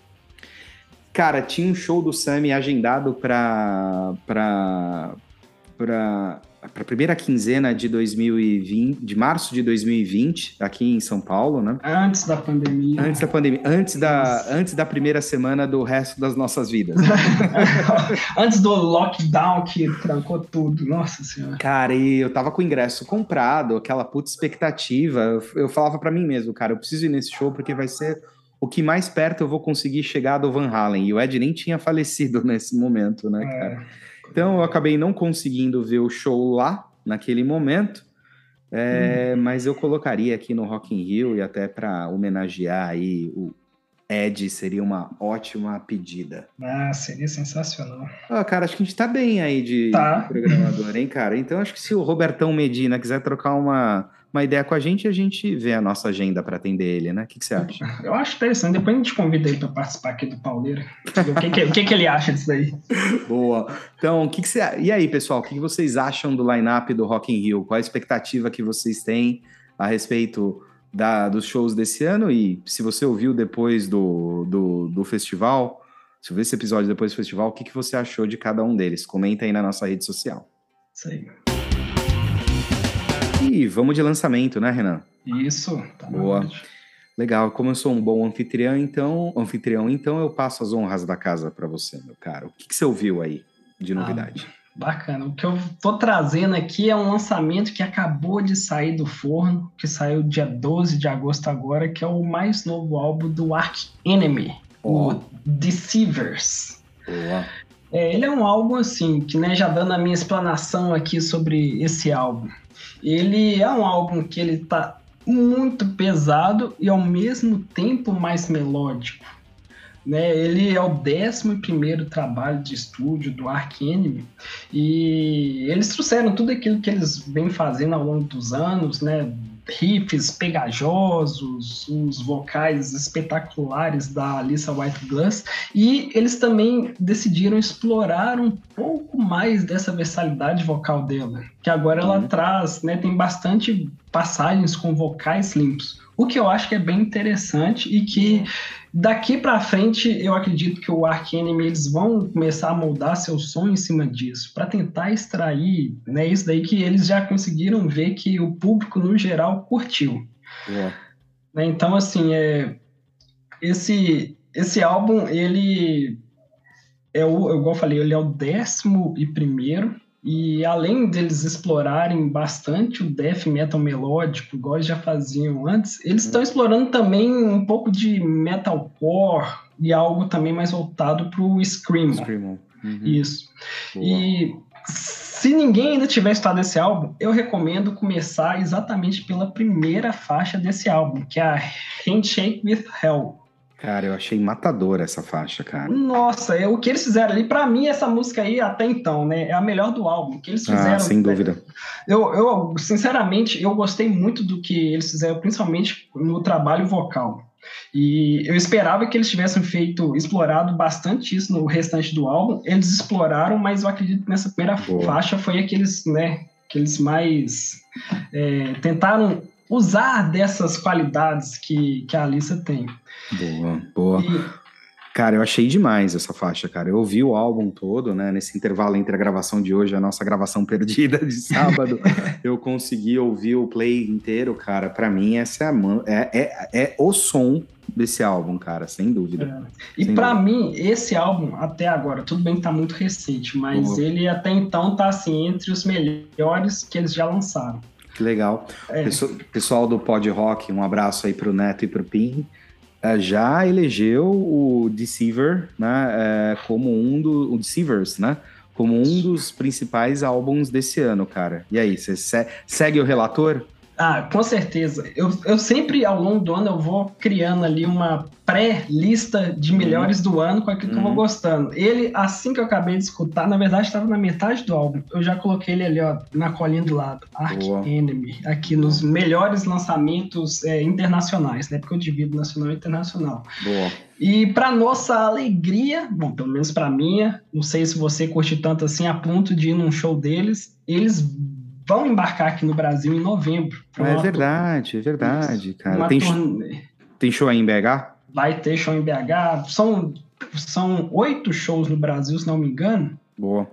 Cara, tinha um show do Sammy agendado para para a primeira quinzena de 2020, de março de 2020, aqui em São Paulo, né? Antes da pandemia. Antes da pandemia, antes da, antes da primeira semana do resto das nossas vidas. [laughs] antes do lockdown que trancou tudo, nossa senhora. Cara, e eu tava com o ingresso comprado, aquela puta expectativa. Eu, eu falava para mim mesmo, cara, eu preciso ir nesse show porque vai ser o que mais perto eu vou conseguir chegar do Van Halen. E o Ed nem tinha falecido [laughs] nesse momento, né, é. Então eu acabei não conseguindo ver o show lá naquele momento, é, hum. mas eu colocaria aqui no Rock in Rio e até para homenagear aí o Ed seria uma ótima pedida. Ah, seria sensacional. Ah, cara, acho que a gente tá bem aí de tá. programador, hein, cara? Então acho que se o Robertão Medina quiser trocar uma, uma ideia com a gente, a gente vê a nossa agenda para atender ele, né? O que, que, você acha? [laughs] Eu acho interessante. Depois a gente convida ele para participar aqui do Pauleira. O que, que, que, que, ele acha disso aí? [laughs] Boa. Então, o que, que você. E aí, pessoal, o que, vocês acham do line-up do Rock in Rio? Qual a expectativa que vocês têm a respeito da, dos shows desse ano e se você ouviu depois do, do, do festival, se ouviu esse episódio depois do festival, o que, que você achou de cada um deles? Comenta aí na nossa rede social. Isso aí. E vamos de lançamento, né, Renan? Isso, tá Boa. Legal, como eu sou um bom anfitrião, então, anfitrião, então eu passo as honras da casa para você, meu caro. O que, que você ouviu aí de novidade? Ah, Bacana. O que eu tô trazendo aqui é um lançamento que acabou de sair do forno, que saiu dia 12 de agosto agora, que é o mais novo álbum do Ark Enemy, o Deceivers. É, ele é um álbum assim, que né, já dando a minha explanação aqui sobre esse álbum. Ele é um álbum que ele tá muito pesado e ao mesmo tempo mais melódico. Né, ele é o 11 trabalho de estúdio do Ark Enemy. E eles trouxeram tudo aquilo que eles vêm fazendo ao longo dos anos, né, riffs pegajosos, os vocais espetaculares da Alissa White Glass, e eles também decidiram explorar um pouco mais dessa versatilidade vocal dela, que agora ela uhum. traz, né, tem bastante passagens com vocais limpos, o que eu acho que é bem interessante e que Daqui para frente, eu acredito que o Ark Enemy eles vão começar a moldar seu som em cima disso, para tentar extrair, né, isso daí que eles já conseguiram ver que o público no geral curtiu. É. Né, então, assim, é, esse esse álbum ele é o, igual eu falei, ele é o décimo e primeiro e além deles explorarem bastante o death metal melódico, igual eles já faziam antes, eles estão explorando também um pouco de metalcore e algo também mais voltado para o screamo. Screamo. Uhum. Isso. Boa. E se ninguém ainda tiver estudado esse álbum, eu recomendo começar exatamente pela primeira faixa desse álbum, que é a Handshake with Hell. Cara, eu achei matadora essa faixa, cara. Nossa, é, o que eles fizeram ali, para mim, essa música aí, até então, né, é a melhor do álbum. O que eles ah, fizeram. Ah, sem dúvida. Eu, eu, sinceramente, eu gostei muito do que eles fizeram, principalmente no trabalho vocal. E eu esperava que eles tivessem feito, explorado bastante isso no restante do álbum. Eles exploraram, mas eu acredito que nessa primeira Boa. faixa foi aqueles, né, que eles mais é, tentaram usar dessas qualidades que, que a Alissa tem. Boa, boa. E... Cara, eu achei demais essa faixa, cara. Eu ouvi o álbum todo, né? Nesse intervalo entre a gravação de hoje e a nossa gravação [laughs] perdida de sábado, [laughs] eu consegui ouvir o play inteiro, cara. Para mim, essa é, a, é, é, é, o som desse álbum, cara, sem dúvida. É. E para mim, esse álbum, até agora, tudo bem que tá muito recente, mas ele até então tá assim, entre os melhores que eles já lançaram. Que legal. É. Pessoal do Pod Rock, um abraço aí pro Neto e pro Pim. É, já elegeu o Deceiver, né, é, como um dos o Deceivers, né, como um dos principais álbuns desse ano, cara. E aí, você segue o relator? Ah, com certeza. Eu, eu sempre, ao longo do ano, eu vou criando ali uma pré-lista de uhum. melhores uhum. do ano com aquilo que uhum. eu vou uhum. gostando. Ele, assim que eu acabei de escutar, na verdade estava na metade do álbum. Eu já coloquei ele ali, ó, na colinha do lado. Ark. Enemy, aqui nos melhores lançamentos é, internacionais, né? Porque eu divido nacional e internacional. Boa. E para nossa alegria, bom, pelo menos para minha, não sei se você curte tanto assim, a ponto de ir num show deles, eles vão embarcar aqui no Brasil em novembro. É verdade, é verdade, cara. Tem, tem show aí em BH? Vai ter show em BH. São, são oito shows no Brasil, se não me engano. Boa.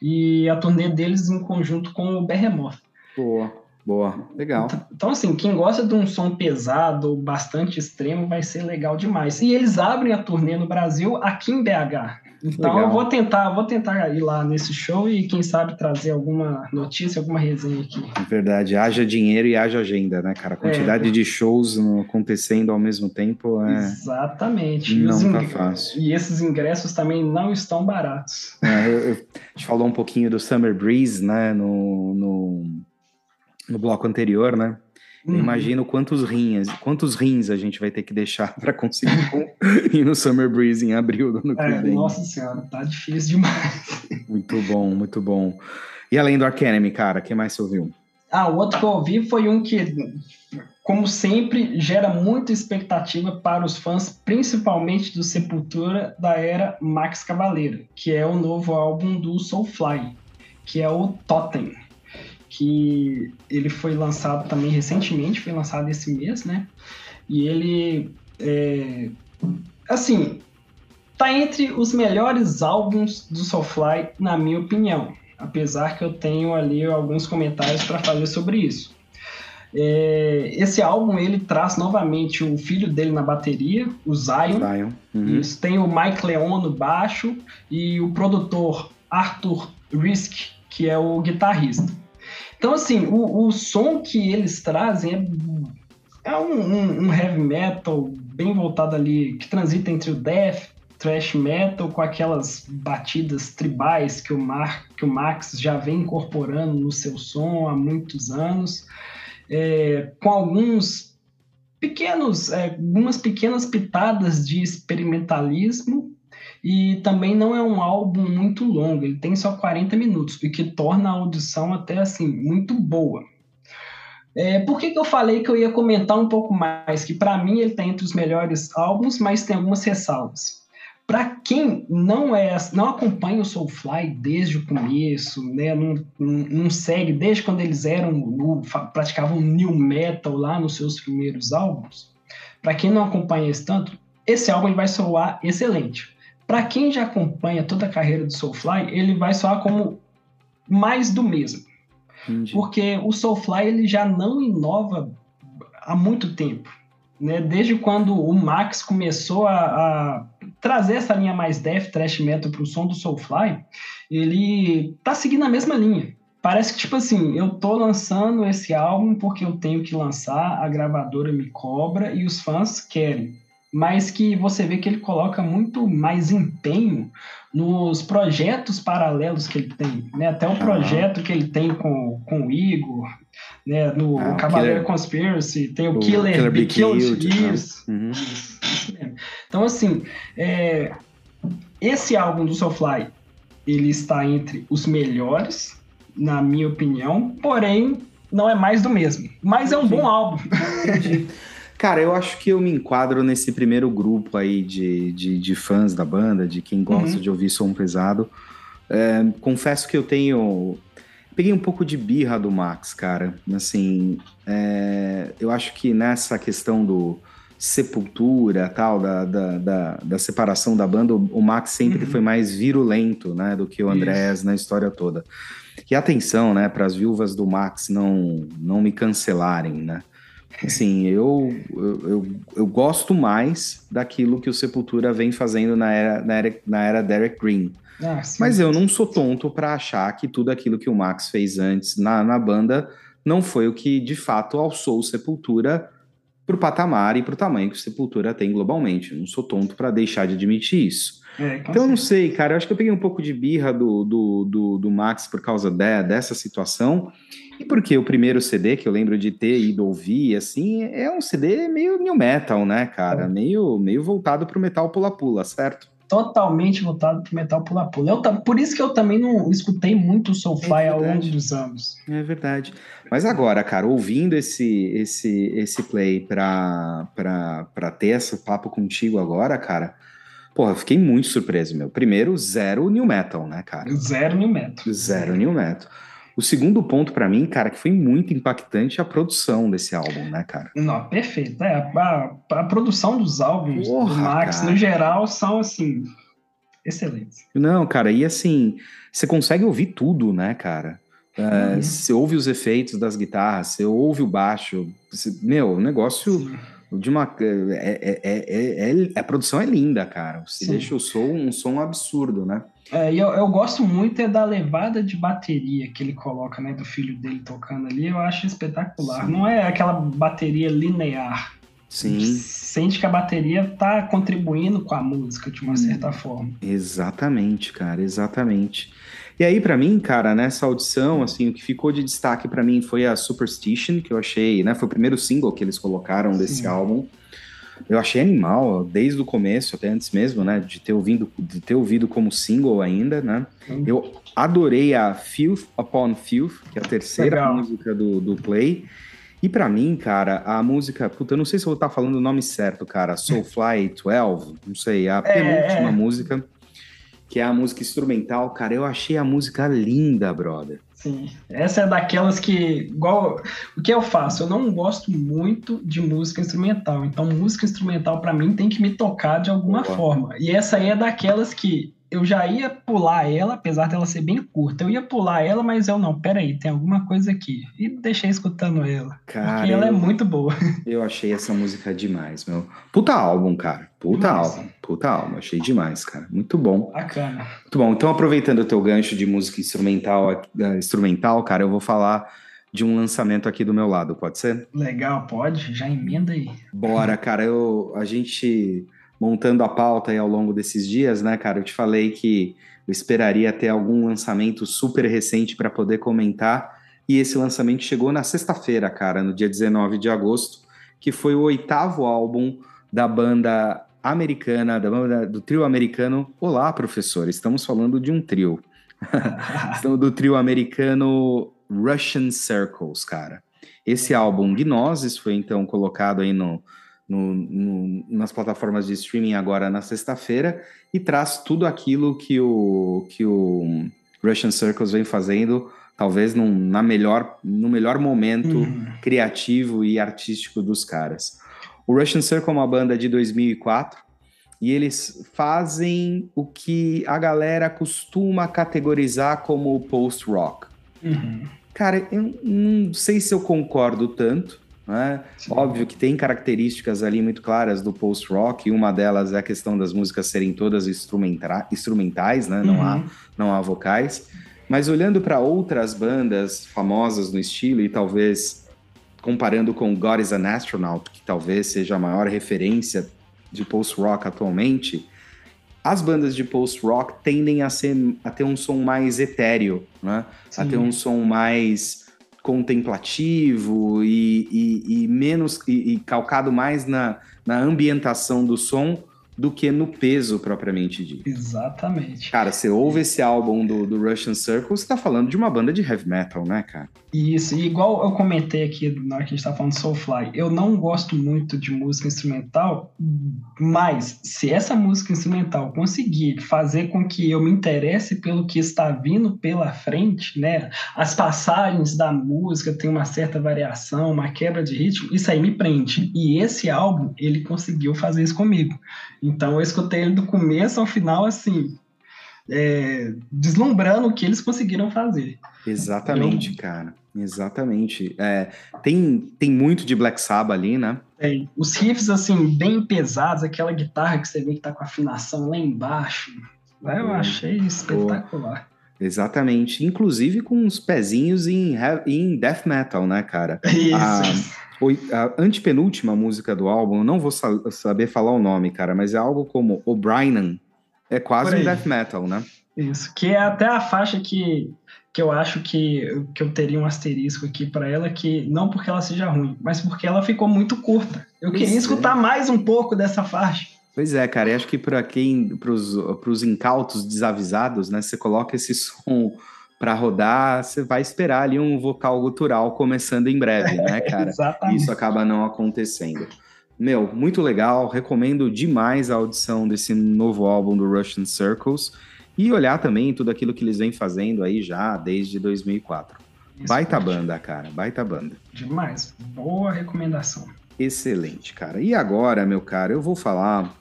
E a turnê deles em conjunto com o Behemoth. Boa. Boa, legal. Então, então, assim, quem gosta de um som pesado, bastante extremo, vai ser legal demais. E eles abrem a turnê no Brasil aqui em BH. Então legal. eu vou tentar, vou tentar ir lá nesse show e quem sabe trazer alguma notícia, alguma resenha aqui. Verdade, haja dinheiro e haja agenda, né, cara? A quantidade é. de shows acontecendo ao mesmo tempo é. Exatamente. Não tá fácil. E esses ingressos também não estão baratos. É, eu, eu, a gente falou um pouquinho do Summer Breeze, né, no, no no bloco anterior, né? Uhum. Imagino quantos rins, quantos rins a gente vai ter que deixar para conseguir [laughs] ir no Summer Breeze em abril do ano que é, vem. Nossa senhora, tá difícil demais. Muito bom, muito bom. E além do Arcanemy, cara, o que mais você ouviu? Ah, o outro que eu ouvi foi um que, como sempre, gera muita expectativa para os fãs, principalmente do Sepultura da era Max Cavaleiro, que é o novo álbum do Soulfly, que é o Totem que ele foi lançado também recentemente, foi lançado esse mês, né? E ele, é, assim, tá entre os melhores álbuns do Soulfly, na minha opinião. Apesar que eu tenho ali alguns comentários para fazer sobre isso. É, esse álbum ele traz novamente o filho dele na bateria, o Zion. Zion. Uhum. Isso, tem o Mike Leon no baixo e o produtor Arthur Risk, que é o guitarrista. Então, assim, o, o som que eles trazem é, é um, um, um, heavy metal bem voltado ali, que transita entre o death, thrash metal, com aquelas batidas tribais que o, Mar, que o Max já vem incorporando no seu som há muitos anos, é, com alguns pequenos, é, algumas pequenas pitadas de experimentalismo e também não é um álbum muito longo, ele tem só 40 minutos, o que torna a audição até assim muito boa. É, por que, que eu falei que eu ia comentar um pouco mais? Que para mim ele está entre os melhores álbuns, mas tem algumas ressalvas. Para quem não é, não acompanha o Soulfly desde o começo, né, não, não segue desde quando eles eram praticavam new metal lá nos seus primeiros álbuns, para quem não acompanha esse tanto, esse álbum vai soar excelente. Para quem já acompanha toda a carreira do Soulfly, ele vai soar como mais do mesmo. Entendi. Porque o Soulfly ele já não inova há muito tempo. Né? Desde quando o Max começou a, a trazer essa linha mais death, thrash metal para o som do Soulfly, ele tá seguindo a mesma linha. Parece que, tipo assim, eu tô lançando esse álbum porque eu tenho que lançar, a gravadora me cobra e os fãs querem mas que você vê que ele coloca muito mais empenho nos projetos paralelos que ele tem, né? Até o projeto que ele tem com, com o Igor, né? No ah, Cavaleiro Killer... Conspiracy, tem o, o Killer, Killer Be Killed, Killed isso, uhum. isso, isso mesmo. Então, assim, é, esse álbum do Soulfly, ele está entre os melhores, na minha opinião, porém, não é mais do mesmo. Mas é um bom álbum. Entendi. [laughs] Cara, eu acho que eu me enquadro nesse primeiro grupo aí de, de, de fãs da banda, de quem gosta uhum. de ouvir som pesado. É, confesso que eu tenho. Peguei um pouco de birra do Max, cara. Assim, é, eu acho que nessa questão do sepultura, tal, da, da, da, da separação da banda, o, Max sempre uhum. foi mais virulento, né, do que o Andrés Isso. na história toda. E atenção, né, para as viúvas do Max não, não me cancelarem, né? Assim, eu, eu, eu, gosto mais daquilo que o Sepultura vem fazendo na era, na era, na era Derek Green. Ah, Mas eu não sou tonto para achar que tudo aquilo que o Max fez antes na, na banda não foi o que de fato alçou o Sepultura pro patamar e pro tamanho que o Sepultura tem globalmente. Eu não sou tonto para deixar de admitir isso. É, então, eu não sei, cara. Eu acho que eu peguei um pouco de birra do, do, do, do Max por causa de, dessa situação. E porque o primeiro CD que eu lembro de ter ido ouvir, assim, é um CD meio new metal, né, cara? É. Meio, meio voltado pro metal pula-pula, certo? Totalmente voltado pro metal pula-pula. Por isso que eu também não escutei muito o Soulfly é ao longo dos anos. É verdade. Mas agora, cara, ouvindo esse esse esse play pra, pra, pra ter esse papo contigo agora, cara, Porra, fiquei muito surpreso, meu. Primeiro, zero new metal, né, cara? Zero new metal. Zero new metal. O segundo ponto para mim, cara, que foi muito impactante é a produção desse álbum, né, cara? Não, perfeito. É, a, a produção dos álbuns Porra, do Max, cara. no geral, são, assim, excelentes. Não, cara, e assim, você consegue ouvir tudo, né, cara? É, uhum. Você ouve os efeitos das guitarras, você ouve o baixo. Você, meu, o negócio Sim. de uma. É, é, é, a produção é linda, cara. Você Sim. deixa o som um som absurdo, né? É, eu, eu gosto muito é da levada de bateria que ele coloca, né, do filho dele tocando ali, eu acho espetacular. Sim. Não é aquela bateria linear. Sim. Sente que a bateria tá contribuindo com a música de uma hum. certa forma. Exatamente, cara, exatamente. E aí, para mim, cara, nessa audição, assim, o que ficou de destaque para mim foi a Superstition, que eu achei, né? Foi o primeiro single que eles colocaram Sim. desse álbum. Eu achei animal, desde o começo, até antes mesmo, né? De ter ouvido, de ter ouvido como single ainda, né? Eu adorei a Filth Upon Filth, que é a terceira Legal. música do, do Play. E para mim, cara, a música. Puta, eu não sei se eu vou estar falando o nome certo, cara. Soulfly 12, não sei, a é, penúltima é. música, que é a música instrumental, cara. Eu achei a música linda, brother. Sim, essa é daquelas que, igual, o que eu faço? Eu não gosto muito de música instrumental, então música instrumental para mim tem que me tocar de alguma forma. E essa aí é daquelas que eu já ia pular ela, apesar dela ser bem curta. Eu ia pular ela, mas eu não, peraí, tem alguma coisa aqui. E deixei escutando ela. Cara, porque ela é muito boa. [laughs] Eu achei essa música demais, meu. Puta álbum, cara. Puta Nossa. álbum. Puta álbum. Achei demais, cara. Muito bom. Bacana. Muito bom. Então, aproveitando o teu gancho de música instrumental, uh, instrumental, cara, eu vou falar de um lançamento aqui do meu lado, pode ser? Legal, pode. Já emenda aí. Bora, cara. Eu, a gente montando a pauta aí ao longo desses dias, né, cara? Eu te falei que eu esperaria ter algum lançamento super recente para poder comentar. E esse lançamento chegou na sexta-feira, cara, no dia 19 de agosto, que foi o oitavo álbum da banda americana, da banda do trio americano. Olá, professor, estamos falando de um trio. [laughs] estamos do trio americano Russian Circles, cara. Esse álbum Gnosis foi então colocado aí no, no, no, nas plataformas de streaming agora na sexta-feira e traz tudo aquilo que o, que o Russian Circles vem fazendo, talvez num, na melhor, no melhor momento uhum. criativo e artístico dos caras. O Russian Circle é uma banda de 2004 e eles fazem o que a galera costuma categorizar como post-rock. Uhum. Cara, eu não sei se eu concordo tanto, né? Óbvio que tem características ali muito claras do post-rock, e uma delas é a questão das músicas serem todas instrumentais, né? não, há, uhum. não há vocais. Mas olhando para outras bandas famosas no estilo, e talvez comparando com God is an Astronaut, que talvez seja a maior referência de post-rock atualmente, as bandas de post-rock tendem a, ser, a ter um som mais etéreo, né? a ter um som mais contemplativo e, e, e menos e, e, calcado mais na, na ambientação do som do que no peso propriamente dito. Exatamente. Cara, você ouve esse álbum do, do Russian Circle, você tá falando de uma banda de heavy metal, né, cara? Isso, e igual eu comentei aqui na hora que a gente tá falando de Soulfly, eu não gosto muito de música instrumental, mas se essa música instrumental conseguir fazer com que eu me interesse pelo que está vindo pela frente, né, as passagens da música tem uma certa variação, uma quebra de ritmo, isso aí me prende. E esse álbum, ele conseguiu fazer isso comigo. Então eu escutei ele do começo ao final, assim, é, deslumbrando o que eles conseguiram fazer. Exatamente, eu... cara. Exatamente. É, tem, tem muito de Black Sabbath ali, né? Tem. Os riffs, assim, bem pesados, aquela guitarra que você vê que tá com a afinação lá embaixo. Eu achei espetacular. Exatamente. Inclusive com uns pezinhos em, em death metal, né, cara? [laughs] Isso. A a antepenúltima música do álbum, não vou saber falar o nome, cara, mas é algo como O'Brien. É quase um death metal, né? Isso, que é até a faixa que, que eu acho que, que eu teria um asterisco aqui para ela, que não porque ela seja ruim, mas porque ela ficou muito curta. Eu pois queria é. escutar mais um pouco dessa faixa. Pois é, cara, e acho que para quem, para os incautos desavisados, né, você coloca esse [laughs] som para rodar, você vai esperar ali um vocal gutural começando em breve, né, [laughs] cara? Exatamente. Isso acaba não acontecendo. Meu, muito legal, recomendo demais a audição desse novo álbum do Russian Circles e olhar também tudo aquilo que eles vêm fazendo aí já desde 2004. Isso baita banda, cara, baita banda. Demais, boa recomendação. Excelente, cara. E agora, meu cara, eu vou falar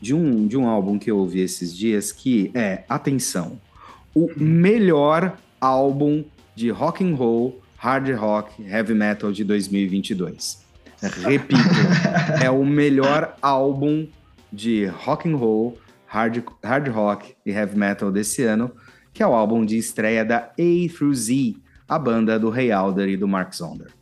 de um, de um álbum que eu ouvi esses dias que é, atenção, o melhor álbum de rock and roll, hard rock, heavy metal de 2022. Repito, [laughs] é o melhor álbum de rock and roll, hard, hard rock e heavy metal desse ano, que é o álbum de estreia da A through Z, a banda do Ray Alder e do Mark Zonder.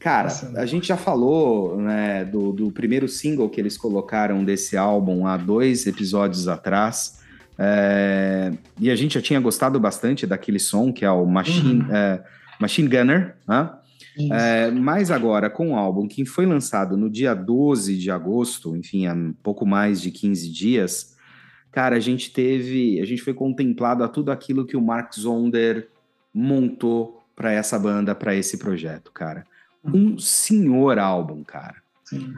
Cara, a gente já falou né, do, do primeiro single que eles colocaram desse álbum há dois episódios atrás, É, e a gente já tinha gostado bastante daquele som, que é o Machine, uhum. é, Machine Gunner, né? É, mas agora, com o álbum que foi lançado no dia 12 de agosto, enfim, há pouco mais de 15 dias, cara, a gente teve, a gente foi contemplado a tudo aquilo que o Mark Zonder montou para essa banda, para esse projeto, cara. Um senhor álbum, cara. Sim.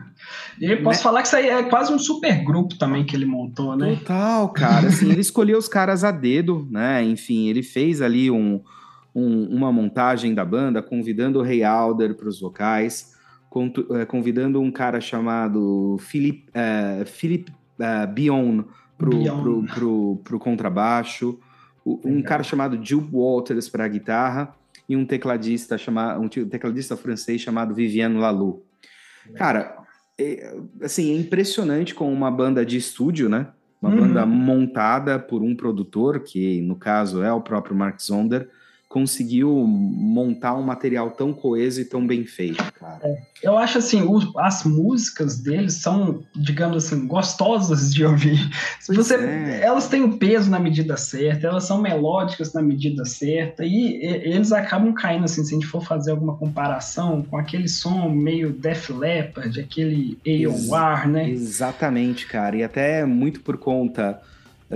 E posso né? falar que isso aí é quase um super grupo também que ele montou, né? Total, cara. Assim, ele escolheu os caras a dedo, né? Enfim, ele fez ali um, um, uma montagem da banda, convidando o Rei Alder para os vocais, é, convidando um cara chamado Philip, uh, Philip uh, Bion para o contrabaixo, um cara chamado Jules Walters para a guitarra e um tecladista chamado um tecladista francês chamado Viviane Lalou. Cara, é, assim, é impressionante com uma banda de estúdio, né? Uma uhum. banda montada por um produtor, que no caso é o próprio Mark Zonder, conseguiu montar um material tão coeso e tão bem feito, cara. É, eu acho assim, o, as músicas deles são, digamos assim, gostosas de ouvir. Você, é. Elas têm o peso na medida certa, elas são melódicas na medida certa, e, e, eles acabam caindo assim, se a gente for fazer alguma comparação com aquele som meio Def Leppard, aquele AOR, né? Exatamente, cara, e até muito por conta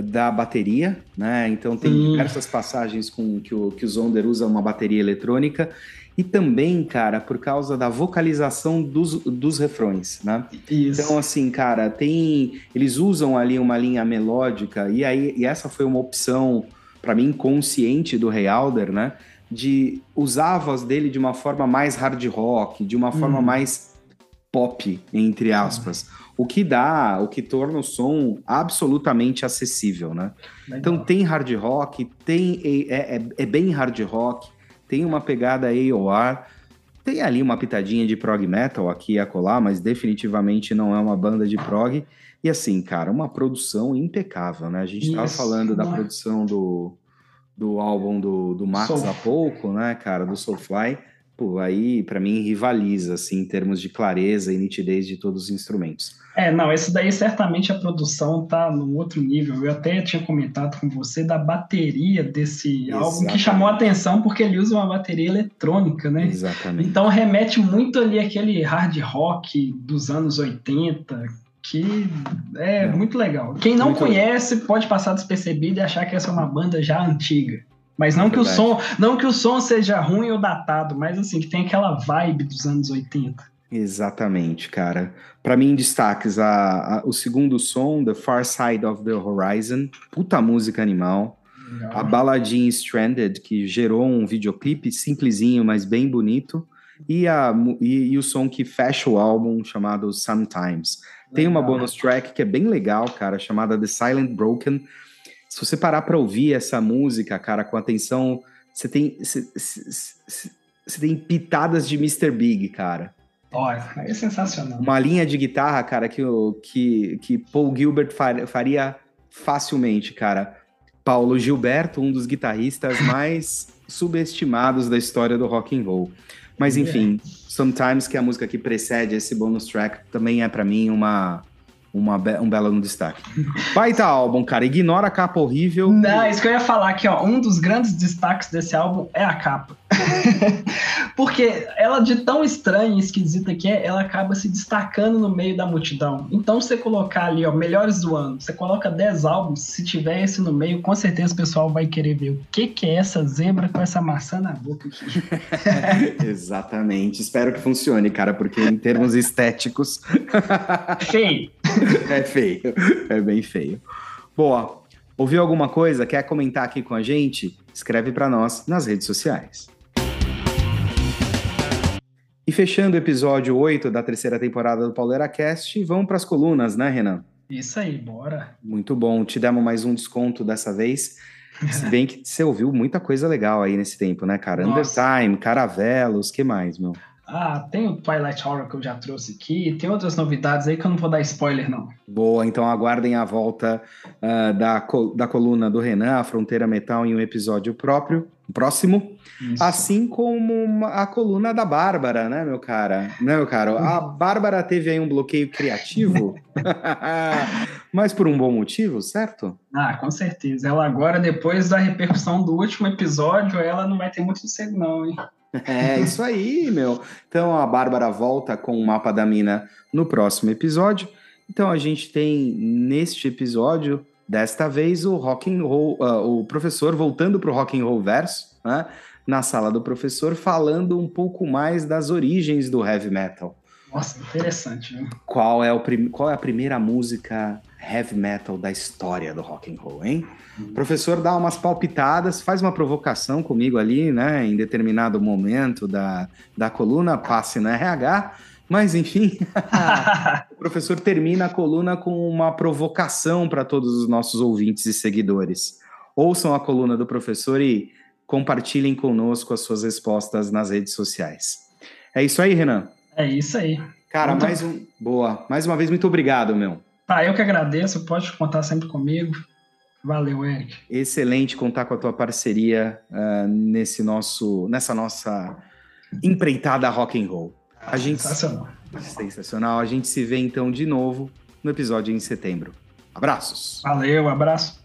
da bateria, né? Então tem Sim. diversas passagens com que o, que o Zonder usa uma bateria eletrônica e também, cara, por causa da vocalização dos, dos refrões, né? Isso. Então, assim, cara, tem. Eles usam ali uma linha melódica, e aí e essa foi uma opção, para mim, consciente do Rei Alder, né? De usar a voz dele de uma forma mais hard rock, de uma forma hum. mais pop, entre aspas. O que dá, o que torna o som absolutamente acessível, né? Legal. Então tem hard rock, tem é, é, é, bem hard rock, tem uma pegada AOR, tem ali uma pitadinha de prog metal aqui e acolá, mas definitivamente não é uma banda de prog. E assim, cara, uma produção impecável, né? A gente estava falando da produção do, do álbum do, do Max Soul. há pouco, né, cara, do Soulfly pô, aí para mim rivaliza assim em termos de clareza e nitidez de todos os instrumentos. É, não, esse daí certamente a produção tá no outro nível. Eu até tinha comentado com você da bateria desse Exatamente. álbum que chamou a atenção porque ele usa uma bateria eletrônica, né? Exatamente. Então remete muito ali aquele hard rock dos anos 80, que é, é. muito legal. Quem não muito conhece legal. pode passar despercebido e achar que essa é uma banda já antiga. Mas não é que o som, não que o som seja ruim ou datado, mas assim, que tem aquela vibe dos anos 80. Exatamente, cara. Para mim, destaques a, a, o segundo som, The Far Side of the Horizon, puta música animal. A baladinha Stranded, que gerou um videoclipe simplesinho, mas bem bonito. E, a, e, e o som que fecha o álbum, chamado Sometimes. Tem uma bonus track que é bem legal, cara, chamada The Silent Broken se você parar para ouvir essa música, cara, com atenção, você tem, você, tem pitadas de Mr. Big, cara. Olha, é sensacional. Uma linha de guitarra, cara, que, que, que Paul Gilbert faria facilmente, cara. Paulo Gilberto, um dos guitarristas [laughs] mais subestimados da história do rock and roll. Mas enfim, é. Sometimes, que é a música que precede esse bonus track, também é para mim uma uma be um belo no destaque. Baita álbum, cara. Ignora a capa horrível. Não, isso que eu ia falar aqui, ó. Um dos grandes destaques desse álbum é a capa. [laughs] Porque ela, de tão estranha e esquisita que é, ela acaba se destacando no meio da multidão. Então, você colocar ali, ó, melhores do ano, você coloca 10 álbuns, se tiver esse no meio, com certeza o pessoal vai querer ver o que, que é essa zebra com essa maçã na boca aqui. [laughs] Exatamente. Espero que funcione, cara, porque em termos estéticos. feio. [laughs] É feio. É bem feio. Boa. Ouviu alguma coisa? Quer comentar aqui com a gente? Escreve para nós nas redes sociais. E fechando o episódio 8 da terceira temporada do PauleraCast, vamos para as colunas, né, Renan? Isso aí, bora. Muito bom. Te demos mais um desconto dessa vez. Se bem que você ouviu muita coisa legal aí nesse tempo, né, cara? Nossa. Undertime, Caravelos, que mais, meu? Ah, tem o Twilight Horror que eu já trouxe aqui, tem outras novidades aí que eu não vou dar spoiler, não. Boa, então aguardem a volta uh, da, da coluna do Renan, a Fronteira Metal, em um episódio próprio. Próximo. Isso. Assim como a coluna da Bárbara, né, meu cara? Né, meu caro? A Bárbara teve aí um bloqueio criativo, [laughs] mas por um bom motivo, certo? Ah, com certeza. Ela agora, depois da repercussão do último episódio, ela não vai ter muito sossego, não, hein? É, isso aí, meu. Então a Bárbara volta com o mapa da mina no próximo episódio. Então a gente tem neste episódio, desta vez, o rock and roll, uh, o professor voltando para o rock and roll verso, né? Na sala do professor, falando um pouco mais das origens do heavy metal. Nossa, interessante, né? Qual é, o prim... Qual é a primeira música heavy metal da história do rock and roll, hein? O professor dá umas palpitadas, faz uma provocação comigo ali, né? Em determinado momento da, da coluna, passe no RH. Mas, enfim, [laughs] o professor termina a coluna com uma provocação para todos os nossos ouvintes e seguidores. Ouçam a coluna do professor e compartilhem conosco as suas respostas nas redes sociais. É isso aí, Renan? É isso aí. Cara, muito... mais um. Boa. Mais uma vez, muito obrigado, meu. Ah, eu que agradeço. Pode contar sempre comigo. Valeu, Eric. Excelente contar com a tua parceria uh, nesse nosso, nessa nossa empreitada rock and roll. A gente, Sensacional. Sensacional. A gente se vê então de novo no episódio em setembro. Abraços. Valeu, abraço.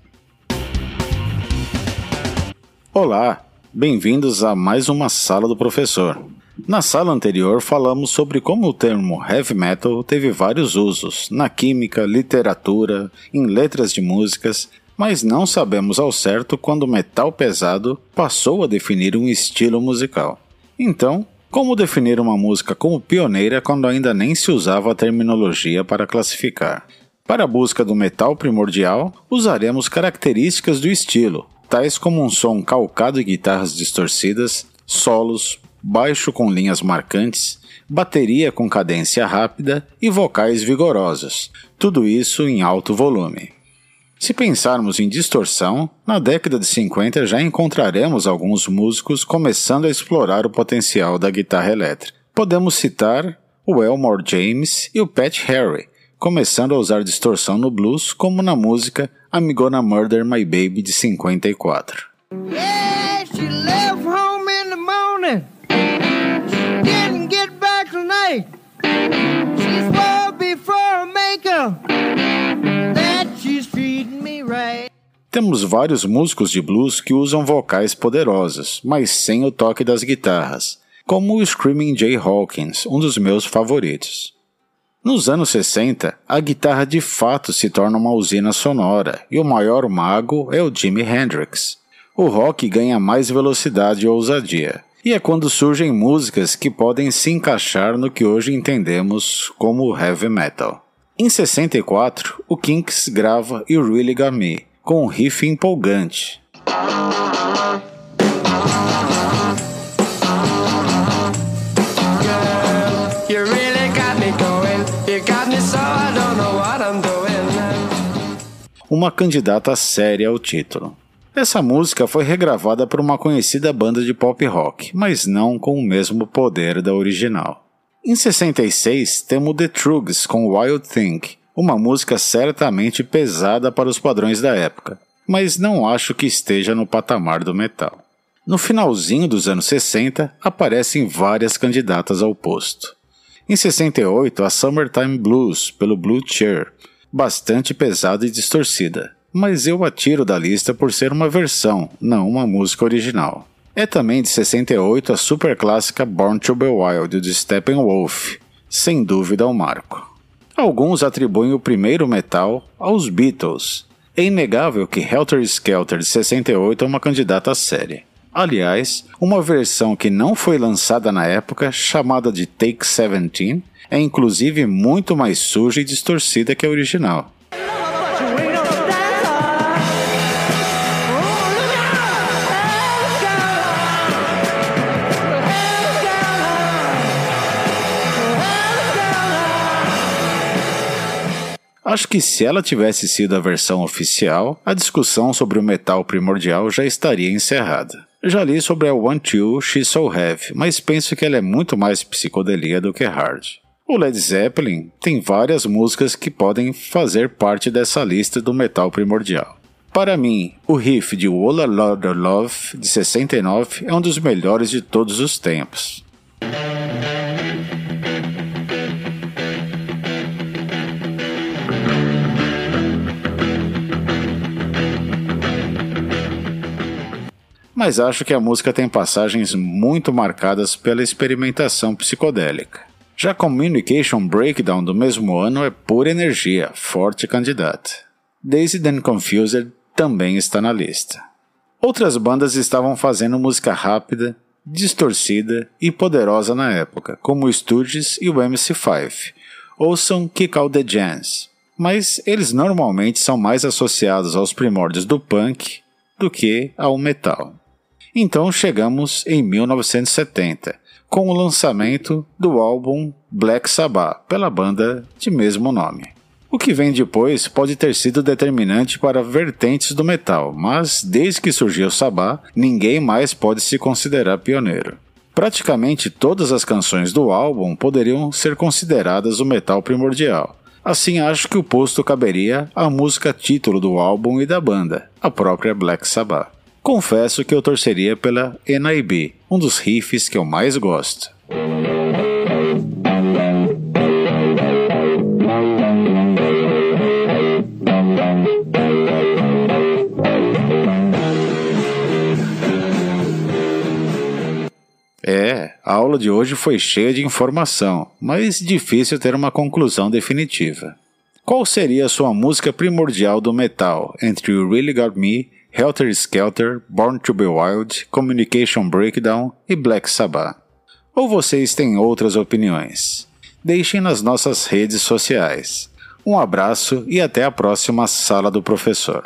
Olá, bem-vindos a mais uma sala do professor. Na sala anterior falamos sobre como o termo heavy metal teve vários usos na química, literatura, em letras de músicas, mas não sabemos ao certo quando o metal pesado passou a definir um estilo musical. Então, como definir uma música como pioneira quando ainda nem se usava a terminologia para classificar? Para a busca do metal primordial, usaremos características do estilo, tais como um som calcado de guitarras distorcidas, solos, baixo com linhas marcantes, bateria com cadência rápida e vocais vigorosos, tudo isso em alto volume. Se pensarmos em distorção, na década de 50 já encontraremos alguns músicos começando a explorar o potencial da guitarra elétrica. Podemos citar o Elmore James e o Pat Harry, começando a usar distorção no blues, como na música I'm Gonna Murder My Baby de 54. Yeah, she left home in the morning. Didn't get back tonight. She swore before Temos vários músicos de blues que usam vocais poderosos, mas sem o toque das guitarras, como o Screaming Jay Hawkins, um dos meus favoritos. Nos anos 60, a guitarra de fato se torna uma usina sonora, e o maior mago é o Jimi Hendrix. O rock ganha mais velocidade e ousadia, e é quando surgem músicas que podem se encaixar no que hoje entendemos como heavy metal. Em 64, o Kinks grava You Really Got Me, com um riff empolgante. Uma candidata séria ao título. Essa música foi regravada por uma conhecida banda de pop rock, mas não com o mesmo poder da original. Em 66, temos The Trugs com Wild Thing, uma música certamente pesada para os padrões da época, mas não acho que esteja no patamar do metal. No finalzinho dos anos 60, aparecem várias candidatas ao posto. Em 68, a Summertime Blues, pelo Blue Chair, bastante pesada e distorcida, mas eu a tiro da lista por ser uma versão, não uma música original. É também de 68 a super clássica Born to Be Wild de Steppenwolf, sem dúvida ao marco. Alguns atribuem o primeiro metal aos Beatles. É inegável que Helter Skelter de 68 é uma candidata séria. Aliás, uma versão que não foi lançada na época, chamada de Take 17, é inclusive muito mais suja e distorcida que a original. Acho que se ela tivesse sido a versão oficial, a discussão sobre o metal primordial já estaria encerrada. Já li sobre a One Two She's So Heavy, mas penso que ela é muito mais psicodelia do que hard. O Led Zeppelin tem várias músicas que podem fazer parte dessa lista do metal primordial. Para mim, o riff de Walla Lotta Love de 69 é um dos melhores de todos os tempos. Mas acho que a música tem passagens muito marcadas pela experimentação psicodélica. Já Communication Breakdown do mesmo ano é pura energia, forte candidata. Dazed and Confused também está na lista. Outras bandas estavam fazendo música rápida, distorcida e poderosa na época, como o Stooges e o MC5. Ouçam Kick Out the Jams, mas eles normalmente são mais associados aos primórdios do punk do que ao metal. Então chegamos em 1970, com o lançamento do álbum Black Sabbath pela banda de mesmo nome. O que vem depois pode ter sido determinante para vertentes do metal, mas desde que surgiu o Sabá, ninguém mais pode se considerar pioneiro. Praticamente todas as canções do álbum poderiam ser consideradas o metal primordial. Assim, acho que o posto caberia à música título do álbum e da banda, a própria Black Sabbath. Confesso que eu torceria pela NIB, um dos riffs que eu mais gosto. É, a aula de hoje foi cheia de informação, mas difícil ter uma conclusão definitiva. Qual seria a sua música primordial do metal entre Really Got Me, Helter Skelter, Born to Be Wild, Communication Breakdown e Black Sabbath? Ou vocês têm outras opiniões? Deixem nas nossas redes sociais. Um abraço e até a próxima Sala do Professor.